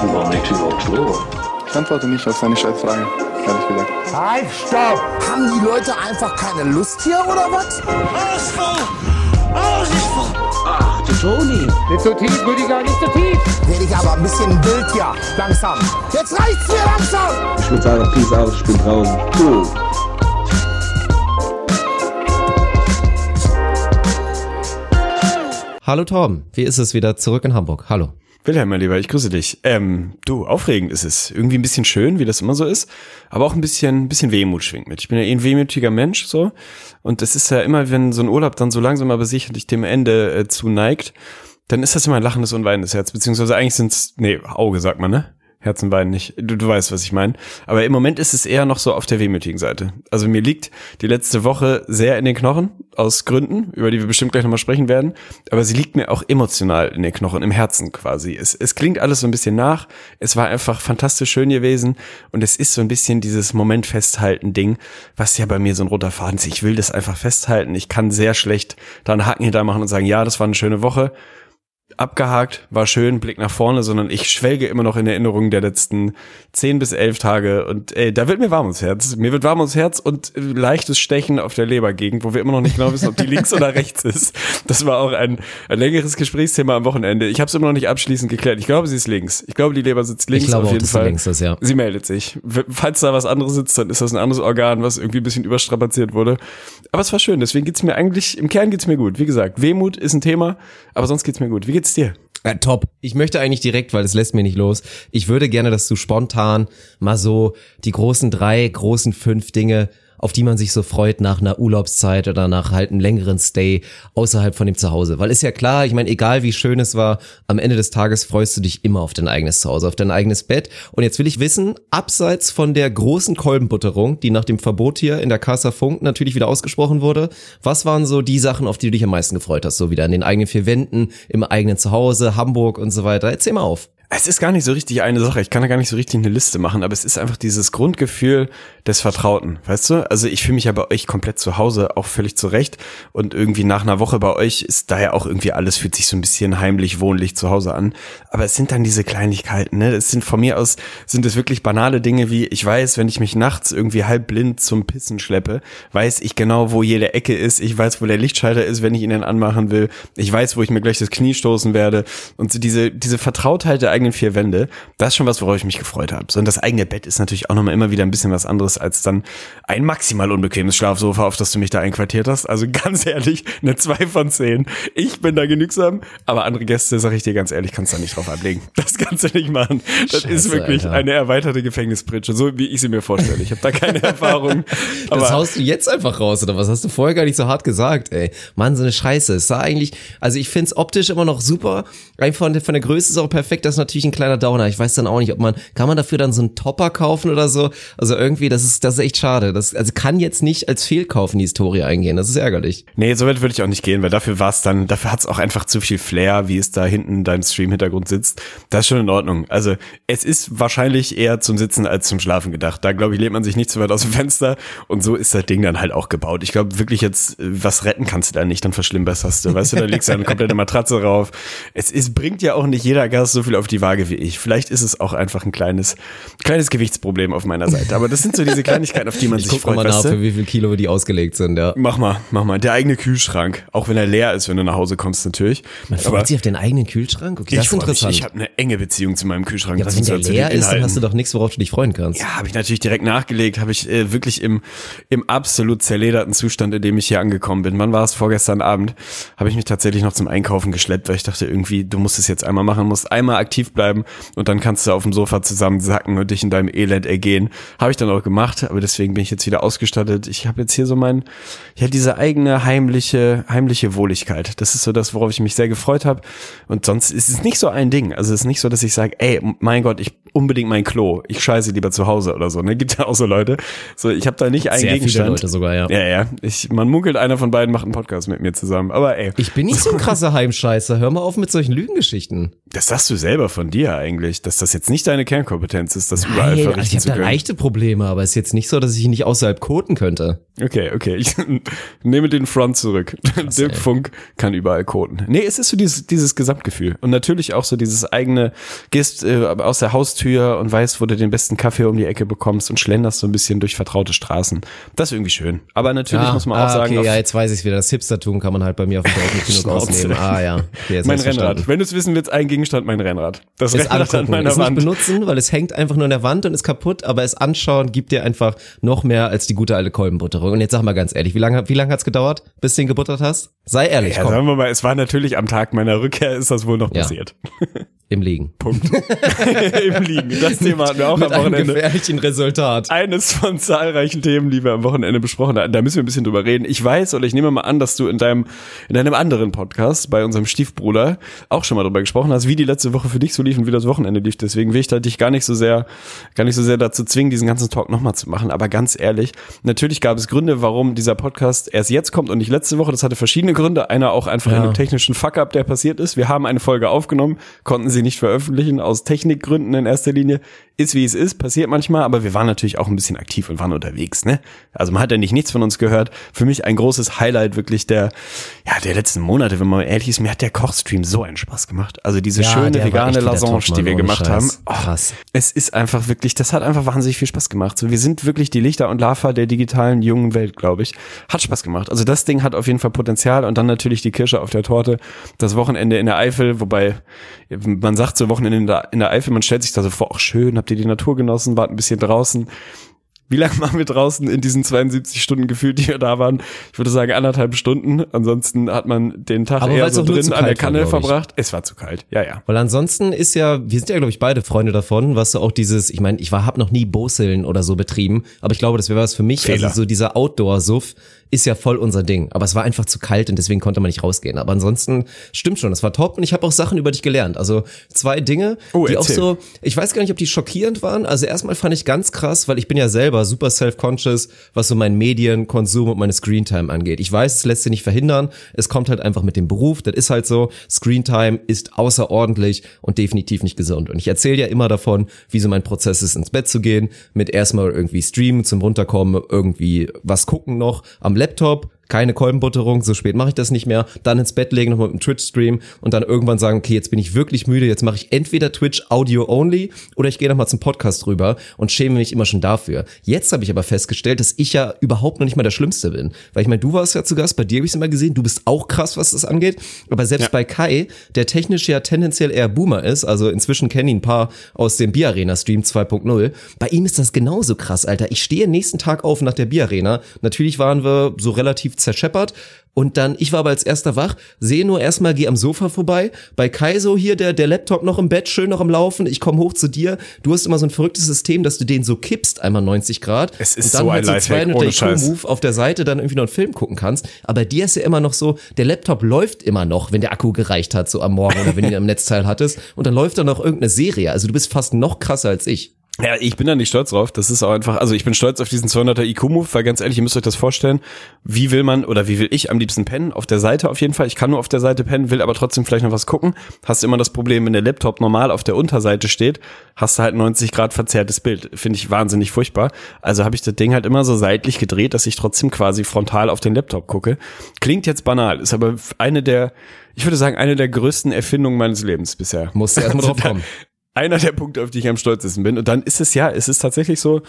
War nicht überhaupt Klo? Ich antworte nicht auf seine Scheißfrage, ehrlich gesagt. Halt, stopp! Haben die Leute einfach keine Lust hier oder was? Alles voll! Alles ist voll! Ach, du Toni. Nicht so tief, Rüdiger, nicht so tief! Werde ich aber ein bisschen wild hier, langsam. Jetzt reicht's mir langsam! Ich würde sagen, Peace out, ich bin draußen. Cool. Hallo Torben, wie ist es wieder zurück in Hamburg? Hallo. Wilhelm, mein Lieber, ich grüße dich. Ähm, du, aufregend ist es. Irgendwie ein bisschen schön, wie das immer so ist, aber auch ein bisschen, bisschen Wehmut schwingt mit. Ich bin ja eh ein wehmütiger Mensch, so. Und es ist ja immer, wenn so ein Urlaub dann so langsam aber sicherlich dem Ende äh, zuneigt, dann ist das immer ein lachendes und weinendes Herz. Beziehungsweise eigentlich sind's, nee, Auge sagt man, ne? Herzen weinen nicht. Du, du weißt, was ich meine. Aber im Moment ist es eher noch so auf der wehmütigen Seite. Also mir liegt die letzte Woche sehr in den Knochen, aus Gründen, über die wir bestimmt gleich nochmal sprechen werden. Aber sie liegt mir auch emotional in den Knochen, im Herzen quasi. Es, es klingt alles so ein bisschen nach. Es war einfach fantastisch schön gewesen. Und es ist so ein bisschen dieses Moment festhalten Ding, was ja bei mir so ein roter Faden ist. Ich will das einfach festhalten. Ich kann sehr schlecht da einen Haken hinter machen und sagen, ja, das war eine schöne Woche abgehakt, war schön, Blick nach vorne, sondern ich schwelge immer noch in Erinnerungen der letzten zehn bis elf Tage und ey, da wird mir warm ums Herz. Mir wird warm ums Herz und äh, leichtes Stechen auf der Lebergegend, wo wir immer noch nicht genau wissen, ob die links oder rechts ist. Das war auch ein, ein längeres Gesprächsthema am Wochenende. Ich habe es immer noch nicht abschließend geklärt. Ich glaube, sie ist links. Ich glaube, die Leber sitzt links Ich glaube auf auch, jeden sie Fall. links ist, ja. Sie meldet sich. Falls da was anderes sitzt, dann ist das ein anderes Organ, was irgendwie ein bisschen überstrapaziert wurde. Aber es war schön, deswegen geht's mir eigentlich, im Kern geht's mir gut. Wie gesagt, Wehmut ist ein Thema, aber sonst geht's mir gut. Wie geht's dir? Äh, top. Ich möchte eigentlich direkt, weil es lässt mir nicht los. Ich würde gerne, dass du spontan mal so die großen drei, großen fünf Dinge, auf die man sich so freut nach einer Urlaubszeit oder nach halt einem längeren Stay außerhalb von dem Zuhause. Weil ist ja klar, ich meine, egal wie schön es war, am Ende des Tages freust du dich immer auf dein eigenes Zuhause, auf dein eigenes Bett. Und jetzt will ich wissen, abseits von der großen Kolbenbutterung, die nach dem Verbot hier in der Casa Funk natürlich wieder ausgesprochen wurde, was waren so die Sachen, auf die du dich am meisten gefreut hast? So wieder in den eigenen vier Wänden, im eigenen Zuhause, Hamburg und so weiter. Erzähl mal auf. Es ist gar nicht so richtig eine Sache. Ich kann da gar nicht so richtig eine Liste machen, aber es ist einfach dieses Grundgefühl des Vertrauten, weißt du? Also ich fühle mich ja bei euch komplett zu Hause, auch völlig zurecht. Und irgendwie nach einer Woche bei euch ist da ja auch irgendwie alles, fühlt sich so ein bisschen heimlich, wohnlich zu Hause an. Aber es sind dann diese Kleinigkeiten, ne? Es sind von mir aus, sind es wirklich banale Dinge wie, ich weiß, wenn ich mich nachts irgendwie halb blind zum Pissen schleppe, weiß ich genau, wo jede Ecke ist. Ich weiß, wo der Lichtschalter ist, wenn ich ihn dann anmachen will. Ich weiß, wo ich mir gleich das Knie stoßen werde. Und so diese, diese Vertrautheit der eigenen vier Wände, das ist schon was, worauf ich mich gefreut habe. So, und das eigene Bett ist natürlich auch nochmal immer wieder ein bisschen was anderes als dann ein maximal unbequemes Schlafsofa, auf das du mich da einquartiert hast. Also ganz ehrlich, eine zwei von zehn. Ich bin da genügsam, aber andere Gäste, sag ich dir ganz ehrlich, kannst da nicht drauf ablegen. Das kannst du nicht machen. Das ist Scheiße, wirklich Alter. eine erweiterte Gefängnispritsche, so wie ich sie mir vorstelle. Ich habe da keine Erfahrung. Das aber haust du jetzt einfach raus, oder was? Hast du vorher gar nicht so hart gesagt, ey. Mann, so eine Scheiße. Es sah eigentlich, also ich find's optisch immer noch super. Rein von, der- von der Größe ist auch perfekt. Das ist natürlich ein kleiner Downer. Ich weiß dann auch nicht, ob man, kann man dafür dann so einen Topper kaufen oder so? Also irgendwie, das ist, das ist echt schade. Das, also kann jetzt nicht als Fehlkauf in die Historie eingehen. Das ist ärgerlich. Nee, so weit würde ich auch nicht gehen, weil dafür war es dann, dafür hat es auch einfach zu viel Flair, wie es da hinten in deinem Stream-Hintergrund sitzt. Das ist schon in Ordnung. Also es ist wahrscheinlich eher zum Sitzen als zum Schlafen gedacht. Da glaube ich, lehnt man sich nicht zu weit aus dem Fenster und so ist das Ding dann halt auch gebaut. Ich glaube wirklich jetzt, äh, was retten kannst du da nicht, dann verschlimmerst du. Weißt du, da legst du eine komplette Matratze rauf. Es ist, bringt ja auch nicht jeder Gast so viel auf die Waage wie ich. Vielleicht ist es auch einfach ein kleines, kleines Gewichtsproblem auf meiner Seite. Aber das sind so diese Kleinigkeiten, auf die man Ich sich guck freut. mal nach, für wie viel Kilo die ausgelegt sind, ja. Mach mal, mach mal. Der eigene Kühlschrank. Auch wenn er leer ist, wenn du nach Hause kommst, natürlich. Man freut sich auf den eigenen Kühlschrank? Okay, das ist freu mich. interessant. Ich habe eine enge Beziehung zu meinem Kühlschrank. ja, aber wenn der zu leer ist, dann hast du doch nichts, worauf du dich freuen kannst. Ja, habe ich natürlich direkt nachgelegt, habe ich äh, wirklich im, im absolut zerlederten Zustand, in dem ich hier angekommen bin. Wann war es? Vorgestern Abend habe ich mich tatsächlich noch zum Einkaufen geschleppt, weil ich dachte irgendwie, du musst es jetzt einmal machen, musst einmal aktiv bleiben und dann kannst du auf dem Sofa zusammensacken und dich in deinem Elend ergehen. Habe ich dann auch gemacht, aber deswegen bin ich jetzt wieder ausgestattet. Ich habe jetzt hier so mein, ja, diese eigene heimliche, heimliche Wohligkeit. Das ist so das, worauf ich mich sehr gefreut habe. Und sonst ist es nicht so ein Ding. Also es ist nicht so, dass ich sage, ey, mein Gott, ich unbedingt mein Klo. Ich scheiße lieber zu Hause oder so. Ne, gibt ja auch so Leute. So, ich habe da nicht einen Sehr Gegenstand. viele Leute sogar, ja. Ja, ja. Ich, man munkelt, einer von beiden macht einen Podcast mit mir zusammen. Aber ey, Ich bin nicht so ein krasser Heimscheißer. Hör mal auf mit solchen Lügengeschichten. das sagst du selber von dir eigentlich, dass das jetzt nicht deine Kernkompetenz ist, das überall Hey, also verrichten ich habe da können. leichte Probleme, aber es ist jetzt nicht so, dass ich ihn nicht außerhalb koten könnte. Okay, okay. Ich nehme den Front zurück. Der ey. Funk kann überall koten. Nee, es ist so dieses, dieses Gesamtgefühl. Und natürlich auch so dieses eigene, gehst äh, aus der Haustür und weißt, wo du den besten Kaffee um die Ecke bekommst und schlenderst so ein bisschen durch vertraute Straßen. Das ist irgendwie schön. Aber natürlich muss man auch ah, sagen, okay, ja, jetzt weiß ich wieder. Das Hipstertum kann man halt bei mir auf dem Dorf nicht genug ausnehmen. Ah, ja. Okay, mein Rennrad. verstanden. Wenn du es wissen willst, ein Gegenstand, mein Rennrad. Das Es an angucken, meiner es nicht Wand. benutzen, weil es hängt einfach nur an der Wand und ist kaputt, aber es anschauen gibt dir einfach noch mehr als die gute alte Kolbenbutterung. Und jetzt sag mal ganz ehrlich, wie lange wie lange hat's gedauert, bis du ihn gebuttert hast? Sei ehrlich, Ja, komm, sagen wir mal, es war natürlich am Tag meiner Rückkehr, ist das wohl noch Ja. passiert. im Liegen. Im Liegen. Das Thema hatten wir auch Mit am einem Wochenende. gefährlichen Resultat. eines von zahlreichen Themen, die wir am Wochenende besprochen hatten. Da müssen wir ein bisschen drüber reden. Ich weiß oder ich nehme mal an, dass du in deinem, in deinem anderen Podcast bei unserem Stiefbruder auch schon mal drüber gesprochen hast, wie die letzte Woche für dich so lief und wie das Wochenende lief. Deswegen will ich da dich gar nicht so sehr, gar nicht so sehr dazu zwingen, diesen ganzen Talk nochmal zu machen. Aber ganz ehrlich, natürlich gab es Gründe, warum dieser Podcast erst jetzt kommt und nicht letzte Woche. Das hatte verschiedene Gründe. Einer auch einfach in einem technischen Fuck-up, der passiert ist. Wir haben eine Folge aufgenommen, konnten sie nicht veröffentlichen, aus Technikgründen in erster Linie. Ist wie es ist, passiert manchmal, aber wir waren natürlich auch ein bisschen aktiv und waren unterwegs, ne? Also man hat ja nicht nichts von uns gehört. Für mich ein großes Highlight wirklich der, ja, der letzten Monate, wenn man ehrlich ist, mir hat der Kochstream so einen Spaß gemacht. Also diese Ja, schöne vegane Mann, die wir gemacht Scheiß. haben. Oh, Krass. Es ist einfach wirklich, das hat einfach wahnsinnig viel Spaß gemacht. So, wir sind wirklich die Lichter und Lava der digitalen jungen Welt, glaube ich. Hat Spaß gemacht. Also das Ding hat auf jeden Fall Potenzial und dann natürlich die Kirsche auf der Torte. Das Wochenende in der Eifel, wobei man sagt so Wochenende in der, in der Eifel, man stellt sich da so vor, ach schön, habt ihr die Natur genossen, wart ein bisschen draußen. Wie lange waren wir draußen in diesen 72 Stunden gefühlt, die wir da waren? Ich würde sagen anderthalb Stunden. Ansonsten hat man den Tag Aber eher so drin an der war, Kanne ich. verbracht. Es war zu kalt. Ja, ja. Weil ansonsten ist ja, wir sind ja, glaube ich, beide Freunde davon, was so auch dieses, ich meine, ich war, hab noch nie Boseln oder so betrieben, aber ich glaube, das wäre was für mich. Fehler. Also so dieser Outdoor-Suff ist ja voll unser Ding. Aber es war einfach zu kalt und deswegen konnte man nicht rausgehen. Aber ansonsten stimmt schon, es war top und ich habe auch Sachen über dich gelernt. Also zwei Dinge, Oh, die auch so, ich weiß gar nicht, ob die schockierend waren. Also erstmal fand ich ganz krass, weil ich bin ja selber super self-conscious, was so meinen Medienkonsum und meine Screentime angeht. Ich weiß, es lässt sich nicht verhindern. Es kommt halt einfach mit dem Beruf. Das ist halt so. Screentime ist außerordentlich und definitiv nicht gesund. Und ich erzähle ja immer davon, wie so mein Prozess ist, ins Bett zu gehen, mit erstmal irgendwie streamen, zum Runterkommen, irgendwie was gucken noch am Laptop, keine Kolbenbutterung, so spät mache ich das nicht mehr, dann ins Bett legen, nochmal mit einem Twitch-Stream und dann irgendwann sagen, okay, jetzt bin ich wirklich müde, jetzt mache ich entweder Twitch Audio only oder ich gehe nochmal zum Podcast rüber und schäme mich immer schon dafür. Jetzt habe ich aber festgestellt, dass ich ja überhaupt noch nicht mal der Schlimmste bin. Weil ich meine, du warst ja zu Gast, bei dir habe ich es immer gesehen, du bist auch krass, was das angeht, aber selbst bei Kai, der technisch ja tendenziell eher Boomer ist, also inzwischen kennen ihn ein paar aus dem Biarena-Stream 2.0, bei ihm ist das genauso krass, Alter. Ich stehe nächsten Tag auf nach der Biarena, natürlich waren wir so relativ zerscheppert. Und dann, ich war aber als erster wach, sehe nur erstmal, geh am Sofa vorbei, bei Kai so hier, der, der Laptop noch im Bett, schön noch im Laufen, ich komme hoch zu dir, du hast immer so ein verrücktes System, dass du den so kippst, einmal 90 Grad. Es ist und dann so ein mit so Lifehack, 200 ohne Scheiß. IQ-Move auf der Seite dann irgendwie noch einen Film gucken kannst, aber dir ist ja immer noch so, der Laptop läuft immer noch, wenn der Akku gereicht hat, so am Morgen oder wenn du ihn am Netzteil hattest. Und dann läuft da noch irgendeine Serie, also du bist fast noch krasser als ich. Ja, ich bin da nicht stolz drauf. Das ist auch einfach, also ich bin stolz auf diesen 200er IQ-Move, weil ganz ehrlich, ihr müsst euch das vorstellen. Wie will man oder wie will ich am liebsten pennen? Auf der Seite auf jeden Fall. Ich kann nur auf der Seite pennen, will aber trotzdem vielleicht noch was gucken. Hast immer das Problem, wenn der Laptop normal auf der Unterseite steht, hast du halt 90 Grad verzerrtes Bild. Finde ich wahnsinnig furchtbar. Also habe ich das Ding halt immer so seitlich gedreht, dass ich trotzdem quasi frontal auf den Laptop gucke. Klingt jetzt banal, ist aber eine der, ich würde sagen, eine der größten Erfindungen meines Lebens bisher. Musst du erst mal Also drauf kommen. Einer der Punkte, auf die ich am stolzesten bin. Und dann ist es ja, es ist tatsächlich so,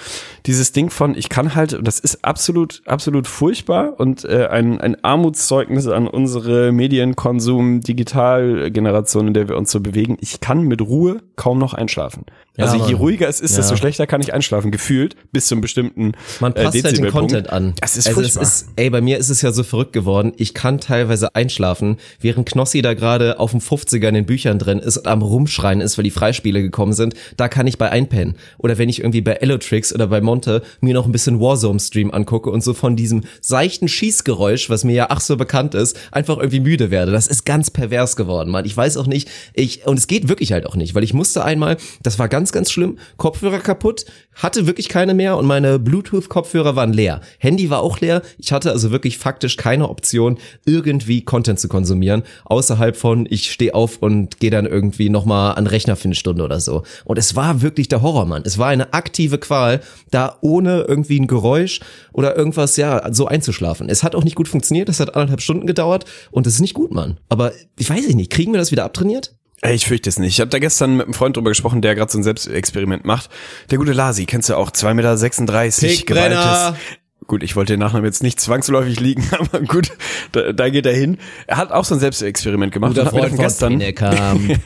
dieses Ding von, ich kann halt, und das ist absolut, absolut furchtbar und äh, ein, ein Armutszeugnis an unsere Medienkonsum, Digitalgeneration, in der wir uns so bewegen. Ich kann mit Ruhe kaum noch einschlafen. Ja, also je ruhiger es ist, Ja. desto schlechter kann ich einschlafen, gefühlt, bis zum bestimmten Man äh, passt halt den. Content an. Das ist also es ist, ey, bei mir ist es ja so verrückt geworden. Ich kann teilweise einschlafen, während Knossi da gerade auf dem 50er in den Büchern drin ist und am Rumschreien ist, weil die Freispiele Spiele gekommen sind, da kann ich bei einpennen. Oder wenn ich irgendwie bei Elotrix oder bei Monte mir noch ein bisschen Warzone-Stream angucke und so von diesem seichten Schießgeräusch, was mir ja ach so bekannt ist, einfach irgendwie müde werde. Das ist ganz pervers geworden, Mann. Ich weiß auch nicht, ich, und es geht wirklich halt auch nicht, weil ich musste einmal, das war ganz, ganz schlimm, Kopfhörer kaputt, hatte wirklich keine mehr und meine Bluetooth-Kopfhörer waren leer. Handy war auch leer. Ich hatte also wirklich faktisch keine Option, irgendwie Content zu konsumieren, außerhalb von ich stehe auf und gehe dann irgendwie nochmal an Rechner für eine Stunde oder so. Und es war wirklich der Horror, Mann. Es war eine aktive Qual, da ohne irgendwie ein Geräusch oder irgendwas, ja, so einzuschlafen. Es hat auch nicht gut funktioniert, es hat anderthalb Stunden gedauert und es ist nicht gut, Mann. Aber ich weiß nicht, kriegen wir das wieder abtrainiert? Ich fürchte es nicht. Ich habe da gestern mit einem Freund drüber gesprochen, der gerade so ein Selbstexperiment macht. Der gute Lasi, kennst du auch, 2,36 Meter, gewaltes. Gut, ich wollte den Nachnamen jetzt nicht zwangsläufig liegen, aber gut, da, da geht er hin. Er hat auch so ein Selbstexperiment gemacht. Guter und hat Freund von Pinekam.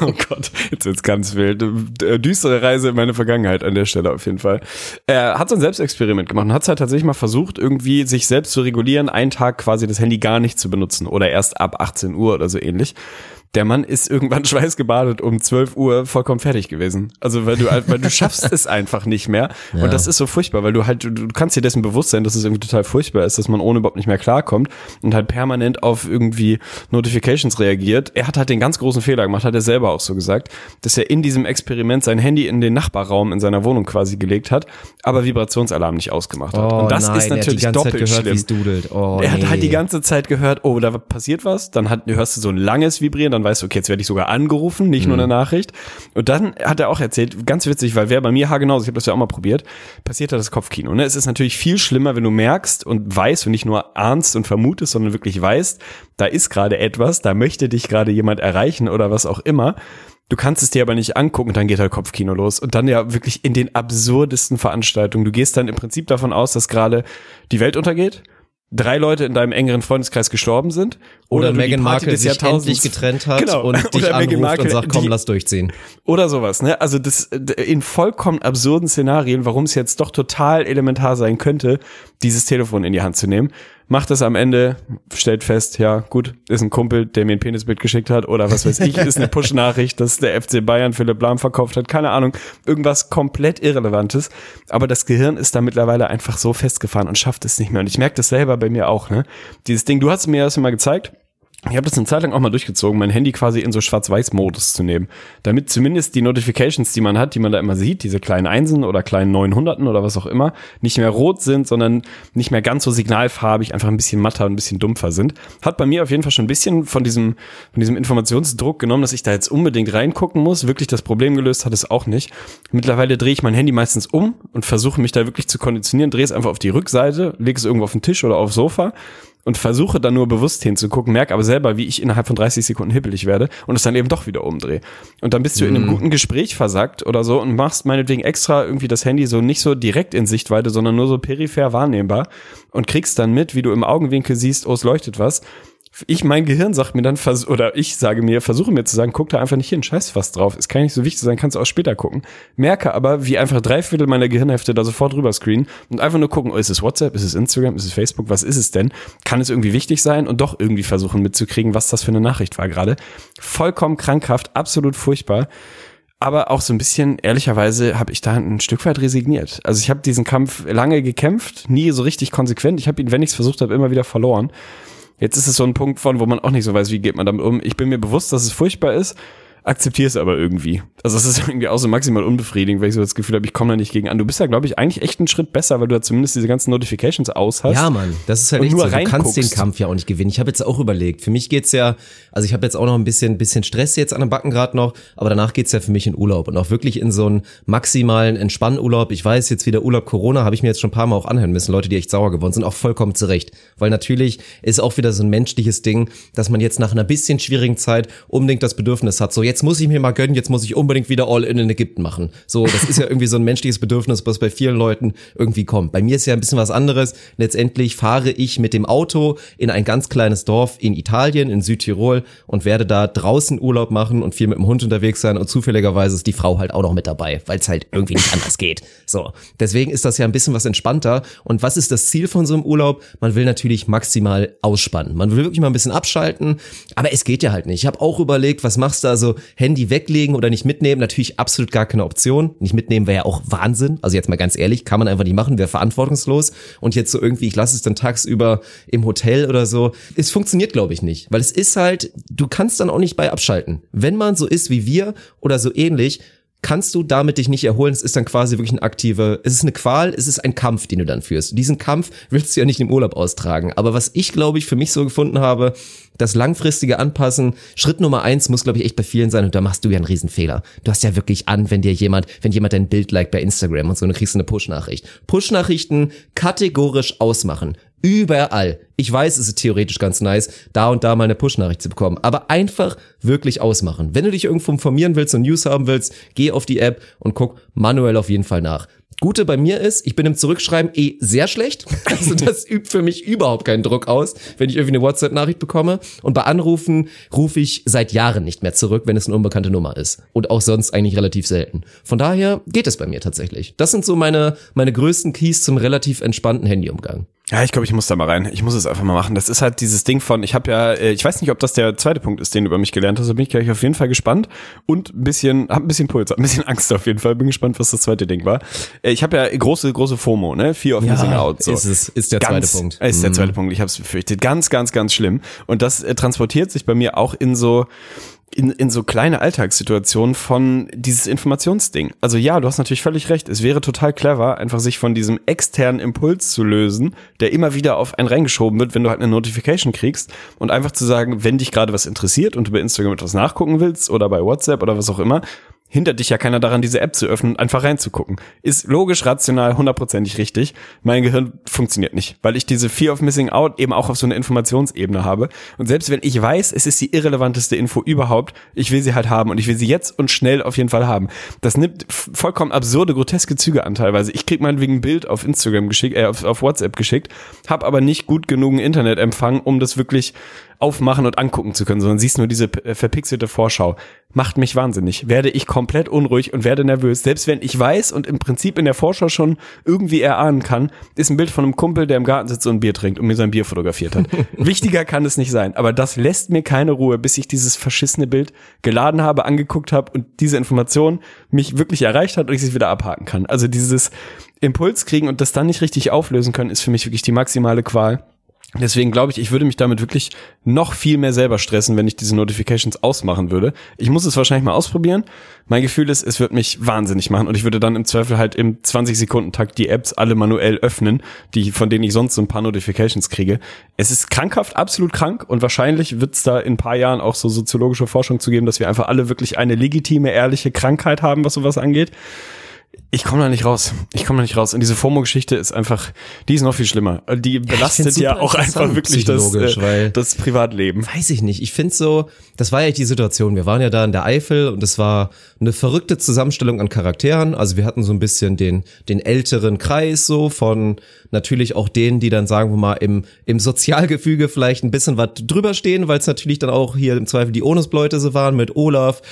oh Gott, jetzt wird's ganz wild. Äh, Düstere Reise in meine Vergangenheit an der Stelle auf jeden Fall. Er hat so ein Selbstexperiment gemacht und hat halt tatsächlich mal versucht, irgendwie sich selbst zu regulieren, einen Tag quasi das Handy gar nicht zu benutzen oder erst ab 18 Uhr oder so ähnlich. Der Mann ist irgendwann schweißgebadet um 12 Uhr vollkommen fertig gewesen. Also weil du weil du schaffst es einfach nicht mehr Ja. und das ist so furchtbar, weil du halt du, du kannst dir dessen bewusst sein, dass es irgendwie total furchtbar ist, dass man ohne überhaupt nicht mehr klarkommt und halt permanent auf irgendwie Notifications reagiert. Er hat halt den ganz großen Fehler gemacht, hat er selber auch so gesagt, dass er in diesem Experiment sein Handy in den Nachbarraum in seiner Wohnung quasi gelegt hat, aber Vibrationsalarm nicht ausgemacht hat. und das Oh nein, ist natürlich doppelt gehört, schlimm. Oh, Er hat nee. halt die ganze Zeit gehört, oh, da passiert was. Dann hat, hörst du so ein langes Vibrieren, dann weißt du, okay, jetzt werde ich sogar angerufen, nicht Mhm. nur eine Nachricht. Und dann hat er auch erzählt, ganz witzig, weil wer bei mir haargenau, ich habe das ja auch mal probiert, passiert da das Kopfkino. Ne? Es ist natürlich viel schlimmer, wenn du merkst und weißt und nicht nur ahnst und vermutest, sondern wirklich weißt, da ist gerade etwas, da möchte dich gerade jemand erreichen oder was auch immer. Du kannst es dir aber nicht angucken, dann geht halt Kopfkino los. Und dann ja wirklich in den absurdesten Veranstaltungen. Du gehst dann im Prinzip davon aus, dass gerade die Welt untergeht, drei Leute in deinem engeren Freundeskreis gestorben sind. Oder, die Meghan Markle sich endlich getrennt hat Genau. und dich Oder anruft Markle, und sagt, komm, die- lass durchziehen. oder sowas, ne? Also das in vollkommen absurden Szenarien, warum es jetzt doch total elementar sein könnte, dieses Telefon in die Hand zu nehmen. Macht es am Ende, stellt fest, ja, gut, ist ein Kumpel, der mir ein Penisbild geschickt hat oder was weiß ich, ist eine Push-Nachricht, dass der FC Bayern Philipp Lahm verkauft hat, keine Ahnung, irgendwas komplett Irrelevantes. Aber das Gehirn ist da mittlerweile einfach so festgefahren und schafft es nicht mehr. Und ich merke das selber bei mir auch, ne? Dieses Ding, du hast mir das immer gezeigt, ich habe das eine Zeit lang auch mal durchgezogen, mein Handy quasi in so Schwarz-Weiß-Modus zu nehmen. Damit zumindest die Notifications, die man hat, die man da immer sieht, diese kleinen Einsen oder kleinen 900 oder was auch immer, nicht mehr rot sind, sondern nicht mehr ganz so signalfarbig, einfach ein bisschen matter und ein bisschen dumpfer sind. Hat bei mir auf jeden Fall schon ein bisschen von diesem, von diesem Informationsdruck genommen, dass ich da jetzt unbedingt reingucken muss. Wirklich das Problem gelöst hat es auch nicht. Mittlerweile drehe ich mein Handy meistens um und versuche mich da wirklich zu konditionieren, drehe es einfach auf die Rückseite, lege es irgendwo auf den Tisch oder aufs Sofa und versuche dann nur bewusst hinzugucken, merke aber selber, wie ich innerhalb von 30 Sekunden hippelig werde und es dann eben doch wieder umdrehe. Und dann bist du in einem guten Gespräch versackt oder so und machst meinetwegen extra irgendwie das Handy so nicht so direkt in Sichtweite, sondern nur so peripher wahrnehmbar und kriegst dann mit, wie du im Augenwinkel siehst, oh, es leuchtet was. Ich, mein Gehirn sagt mir dann, oder ich sage mir, versuche mir zu sagen, guck da einfach nicht hin, scheiß was drauf. Es kann nicht so wichtig sein, kannst du auch später gucken. Merke aber, wie einfach drei Viertel meiner Gehirnhälfte da sofort rüber screenen und einfach nur gucken, oh, ist es WhatsApp, ist es Instagram, ist es Facebook, was ist es denn? Kann es irgendwie wichtig sein und doch irgendwie versuchen mitzukriegen, was das für eine Nachricht war gerade. Vollkommen krankhaft, absolut furchtbar. Aber auch so ein bisschen, ehrlicherweise, habe ich da ein Stück weit resigniert. Also ich habe diesen Kampf lange gekämpft, nie so richtig konsequent. Ich habe ihn, wenn ich es versucht habe, immer wieder verloren. Jetzt ist es so ein Punkt von, wo man auch nicht so weiß, wie geht man damit um. Ich bin mir bewusst, dass es furchtbar ist, akzeptiere es aber irgendwie. Also es ist irgendwie auch so maximal unbefriedigend, weil ich so das Gefühl habe, ich komme da nicht gegen an. Du bist ja, glaube ich, eigentlich echt einen Schritt besser, weil du ja zumindest diese ganzen Notifications aus hast. Ja, Mann, das ist halt echt nur so. Du kannst den Kampf ja auch nicht gewinnen. Ich habe jetzt auch überlegt. Für mich geht's ja, also ich habe jetzt auch noch ein bisschen, bisschen Stress jetzt an den Backen gerade noch, aber danach geht's ja für mich in Urlaub und auch wirklich in so einen maximalen Entspannurlaub. Ich weiß jetzt wieder Urlaub Corona, habe ich mir jetzt schon ein paar Mal auch anhören müssen. Leute, die echt sauer geworden sind, auch vollkommen zurecht, weil natürlich ist auch wieder so ein menschliches Ding, dass man jetzt nach einer bisschen schwierigen Zeit unbedingt das Bedürfnis hat. So jetzt muss ich mir mal gönnen, jetzt muss ich unbedingt wieder All in in Ägypten machen. So, das ist ja irgendwie so ein menschliches Bedürfnis, was bei vielen Leuten irgendwie kommt. Bei mir ist ja ein bisschen was anderes. Letztendlich fahre ich mit dem Auto in ein ganz kleines Dorf in Italien, in Südtirol und werde da draußen Urlaub machen und viel mit dem Hund unterwegs sein und zufälligerweise ist die Frau halt auch noch mit dabei, weil es halt irgendwie nicht anders geht. So, deswegen ist das ja ein bisschen was entspannter. Und was ist das Ziel von so einem Urlaub? Man will natürlich maximal ausspannen. Man will wirklich mal ein bisschen abschalten, aber es geht ja halt nicht. Ich habe auch überlegt, was machst du also? Handy weglegen oder nicht mitnehmen, natürlich absolut gar keine Option. Nicht mitnehmen wäre ja auch Wahnsinn. Also jetzt mal ganz ehrlich, kann man einfach nicht machen, wäre verantwortungslos. Und jetzt so irgendwie, ich lasse es dann tagsüber im Hotel oder so. Es funktioniert, glaube ich, nicht. Weil es ist halt, du kannst dann auch nicht bei abschalten. Wenn man so ist wie wir oder so ähnlich, kannst du damit dich nicht erholen. Es ist dann quasi wirklich ein aktive, es ist eine Qual, es ist ein Kampf, den du dann führst. Diesen Kampf willst du ja nicht im Urlaub austragen. Aber was ich, glaube ich, für mich so gefunden habe, das langfristige Anpassen, Schritt Nummer eins muss, glaube ich, echt bei vielen sein und da machst du ja einen Riesenfehler. Du hast ja wirklich an, wenn dir jemand, wenn jemand dein Bild liked bei Instagram und so, dann kriegst du eine Push-Nachricht. Push-Nachrichten kategorisch ausmachen. Überall. Ich weiß, es ist theoretisch ganz nice, da und da mal eine Push-Nachricht zu bekommen. Aber einfach wirklich ausmachen. Wenn du dich irgendwo informieren willst und News haben willst, geh auf die App und guck manuell auf jeden Fall nach. Gute bei mir ist, ich bin im Zurückschreiben eh sehr schlecht. Also das übt für mich überhaupt keinen Druck aus, wenn ich irgendwie eine WhatsApp-Nachricht bekomme. Und bei Anrufen rufe ich seit Jahren nicht mehr zurück, wenn es eine unbekannte Nummer ist. Und auch sonst eigentlich relativ selten. Von daher geht es bei mir tatsächlich. Das sind so meine, meine größten Keys zum relativ entspannten Handyumgang. Ja, ich glaube, ich muss da mal rein. Ich muss es einfach mal machen. Das ist halt dieses Ding von, ich habe ja, äh, ich weiß nicht, ob das der zweite Punkt ist, den du über mich gelernt hast. Da bin ich gleich auf jeden Fall gespannt und ein bisschen, hab ein bisschen Puls, hab ein bisschen Angst auf jeden Fall. Bin gespannt, was das zweite Ding war. Äh, Ich habe ja große, große FOMO, ne? Fear of Missing Out. So. ist, es, ist der ganz, zweite Punkt. Ist der Mhm. zweite Punkt. Ich habe es befürchtet. Ganz, ganz, ganz schlimm. Und das äh, transportiert sich bei mir auch in so in, in so kleine Alltagssituationen von dieses Informationsding. Also ja, du hast natürlich völlig recht. Es wäre total clever, einfach sich von diesem externen Impuls zu lösen, der immer wieder auf einen reingeschoben wird, wenn du halt eine Notification kriegst und einfach zu sagen, wenn dich gerade was interessiert und du bei Instagram etwas nachgucken willst oder bei WhatsApp oder was auch immer, hindert dich ja keiner daran, diese App zu öffnen und einfach reinzugucken. Ist logisch, rational, hundertprozentig richtig. Mein Gehirn funktioniert nicht, weil ich diese Fear of Missing Out eben auch auf so einer Informationsebene habe. Und selbst wenn ich weiß, es ist die irrelevanteste Info überhaupt, ich will sie halt haben und ich will sie jetzt und schnell auf jeden Fall haben. Das nimmt vollkommen absurde, groteske Züge an teilweise. Ich krieg meinetwegen ein Bild auf Instagram geschickt, äh, auf, auf WhatsApp geschickt, habe aber nicht gut genug Internetempfang, um das wirklich aufmachen und angucken zu können, sondern siehst nur diese äh, verpixelte Vorschau. Macht mich wahnsinnig. Werde ich komplett unruhig und werde nervös. Selbst wenn ich weiß und im Prinzip in der Vorschau schon irgendwie erahnen kann, ist ein Bild von einem Kumpel, der im Garten sitzt und ein Bier trinkt und mir sein Bier fotografiert hat. Wichtiger kann es nicht sein. Aber das lässt mir keine Ruhe, bis ich dieses verschissene Bild geladen habe, angeguckt habe und diese Information mich wirklich erreicht hat und ich sie wieder abhaken kann. Also dieses Impuls kriegen und das dann nicht richtig auflösen können, ist für mich wirklich die maximale Qual. Deswegen glaube ich, ich würde mich damit wirklich noch viel mehr selber stressen, wenn ich diese Notifications ausmachen würde. Ich muss es wahrscheinlich mal ausprobieren. Mein Gefühl ist, es wird mich wahnsinnig machen und ich würde dann im Zweifel halt im 20-Sekunden-Takt die Apps alle manuell öffnen, die, von denen ich sonst so ein paar Notifications kriege. Es ist krankhaft, absolut krank und wahrscheinlich wird es da in ein paar Jahren auch so soziologische Forschung zu geben, dass wir einfach alle wirklich eine legitime, ehrliche Krankheit haben, was sowas angeht. Ich komme da nicht raus. Ich komme da nicht raus. Und diese FOMO-Geschichte ist einfach, die ist noch viel schlimmer. Die belastet ja super auch einfach wirklich das, äh, weil- das Privatleben. Weiß ich nicht. Ich finde so, das war ja die Situation. Wir waren ja da in der Eifel und es war eine verrückte Zusammenstellung an Charakteren. Also wir hatten so ein bisschen den, den älteren Kreis so von natürlich auch denen, die dann sagen wir mal im, im Sozialgefüge vielleicht ein bisschen was drüber stehen, weil es natürlich dann auch hier im Zweifel die Onusleute so waren mit Olaf,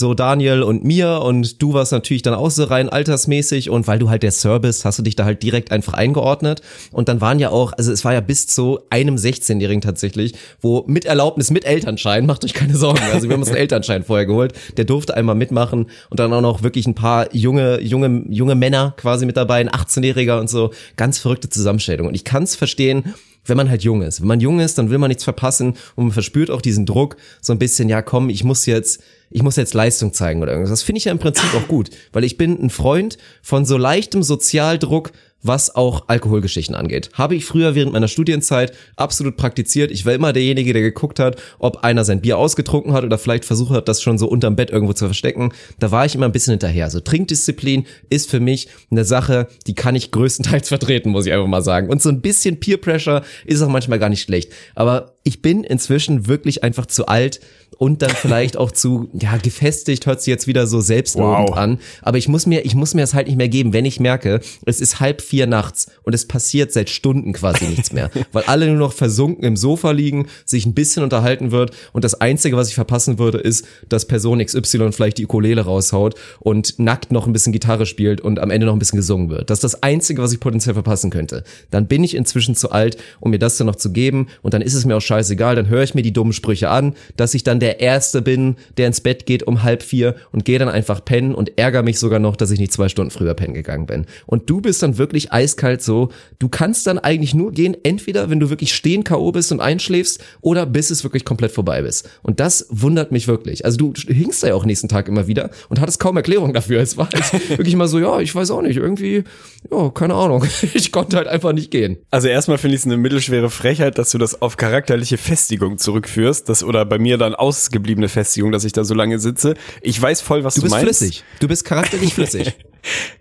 so Daniel und mir und du warst natürlich dann auch so rein altersmäßig und weil du halt der Sir bist, hast du dich da halt direkt einfach eingeordnet. Und dann waren ja auch, also es war ja bis zu einem 16-Jährigen tatsächlich, wo mit Erlaubnis, mit Elternschein, macht euch keine Sorgen, also wir haben uns einen Elternschein vorher geholt, der durfte einmal mitmachen und dann auch noch wirklich ein paar junge, junge, junge Männer quasi mit dabei, ein 18-Jähriger und so, ganz verrückte Zusammenstellung. Und ich kann es verstehen, wenn man halt jung ist. Wenn man jung ist, dann will man nichts verpassen und man verspürt auch diesen Druck so ein bisschen, ja komm, ich muss jetzt, ich muss jetzt Leistung zeigen oder irgendwas. Das finde ich ja im Prinzip auch gut, weil ich bin ein Freund von so leichtem Sozialdruck, was auch Alkoholgeschichten angeht. Habe ich früher während meiner Studienzeit absolut praktiziert. Ich war immer derjenige, der geguckt hat, ob einer sein Bier ausgetrunken hat oder vielleicht versucht hat, das schon so unterm Bett irgendwo zu verstecken. Da war ich immer ein bisschen hinterher. Also Trinkdisziplin ist für mich eine Sache, die kann ich größtenteils vertreten, muss ich einfach mal sagen. Und so ein bisschen Peer Pressure ist auch manchmal gar nicht schlecht. Aber ich bin inzwischen wirklich einfach zu alt und dann vielleicht auch zu, ja, gefestigt, hört sich jetzt wieder so selbstlobend Wow. an. Aber ich muss mir, ich muss mir das halt nicht mehr geben, wenn ich merke, es ist halb vier nachts und es passiert seit Stunden quasi nichts mehr. Weil alle nur noch versunken im Sofa liegen, sich ein bisschen unterhalten wird und das Einzige, was ich verpassen würde, ist, dass Person XY vielleicht die Ukulele raushaut und nackt noch ein bisschen Gitarre spielt und am Ende noch ein bisschen gesungen wird. Das ist das Einzige, was ich potenziell verpassen könnte. Dann bin ich inzwischen zu alt, um mir das dann noch zu geben und dann ist es mir auch scheißegal, dann höre ich mir die dummen Sprüche an, dass ich dann der Erste bin, der ins Bett geht um halb vier und gehe dann einfach pennen und ärgere mich sogar noch, dass ich nicht zwei Stunden früher pennen gegangen bin. Und du bist dann wirklich eiskalt so, du kannst dann eigentlich nur gehen, entweder wenn du wirklich stehen K.O. bist und einschläfst oder bis es wirklich komplett vorbei ist. Und das wundert mich wirklich. Also du hingst da ja auch nächsten Tag immer wieder und hattest kaum Erklärung dafür. Es war halt wirklich mal so, ja, ich weiß auch nicht, irgendwie, ja, keine Ahnung. Ich konnte halt einfach nicht gehen. Also erstmal finde ich es eine mittelschwere Frechheit, dass du das auf charakterliche Festigung zurückführst, das oder bei mir dann ausgebliebene Festigung, dass ich da so lange sitze. Ich weiß voll, was Du du, bist meinst. flüssig. Du bist charakterlich flüssig.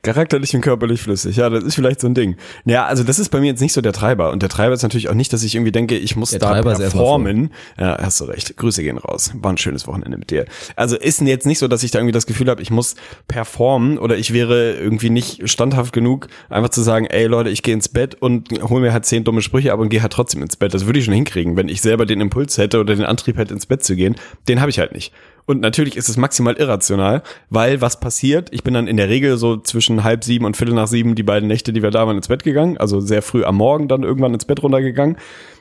Charakterlich und körperlich flüssig, ja, das ist vielleicht so ein Ding. Ja, also das ist bei mir jetzt nicht so der Treiber. Und der Treiber ist natürlich auch nicht, dass ich irgendwie denke, ich muss Der da performen. Ja, hast du recht. Grüße gehen raus. War ein schönes Wochenende mit dir. Also ist jetzt nicht so, dass ich da irgendwie das Gefühl habe, ich muss performen oder ich wäre irgendwie nicht standhaft genug, einfach zu sagen, ey Leute, ich gehe ins Bett und hol mir halt zehn dumme Sprüche ab und gehe halt trotzdem ins Bett. Das würde ich schon hinkriegen, wenn ich selber den Impuls hätte oder den Antrieb hätte, ins Bett zu gehen. Den habe ich halt nicht. Und natürlich ist es maximal irrational, weil was passiert? Ich bin dann in der Regel so zwischen halb sieben und viertel nach sieben die beiden Nächte, die wir da waren, ins Bett gegangen. Also sehr früh am Morgen dann irgendwann ins Bett runtergegangen.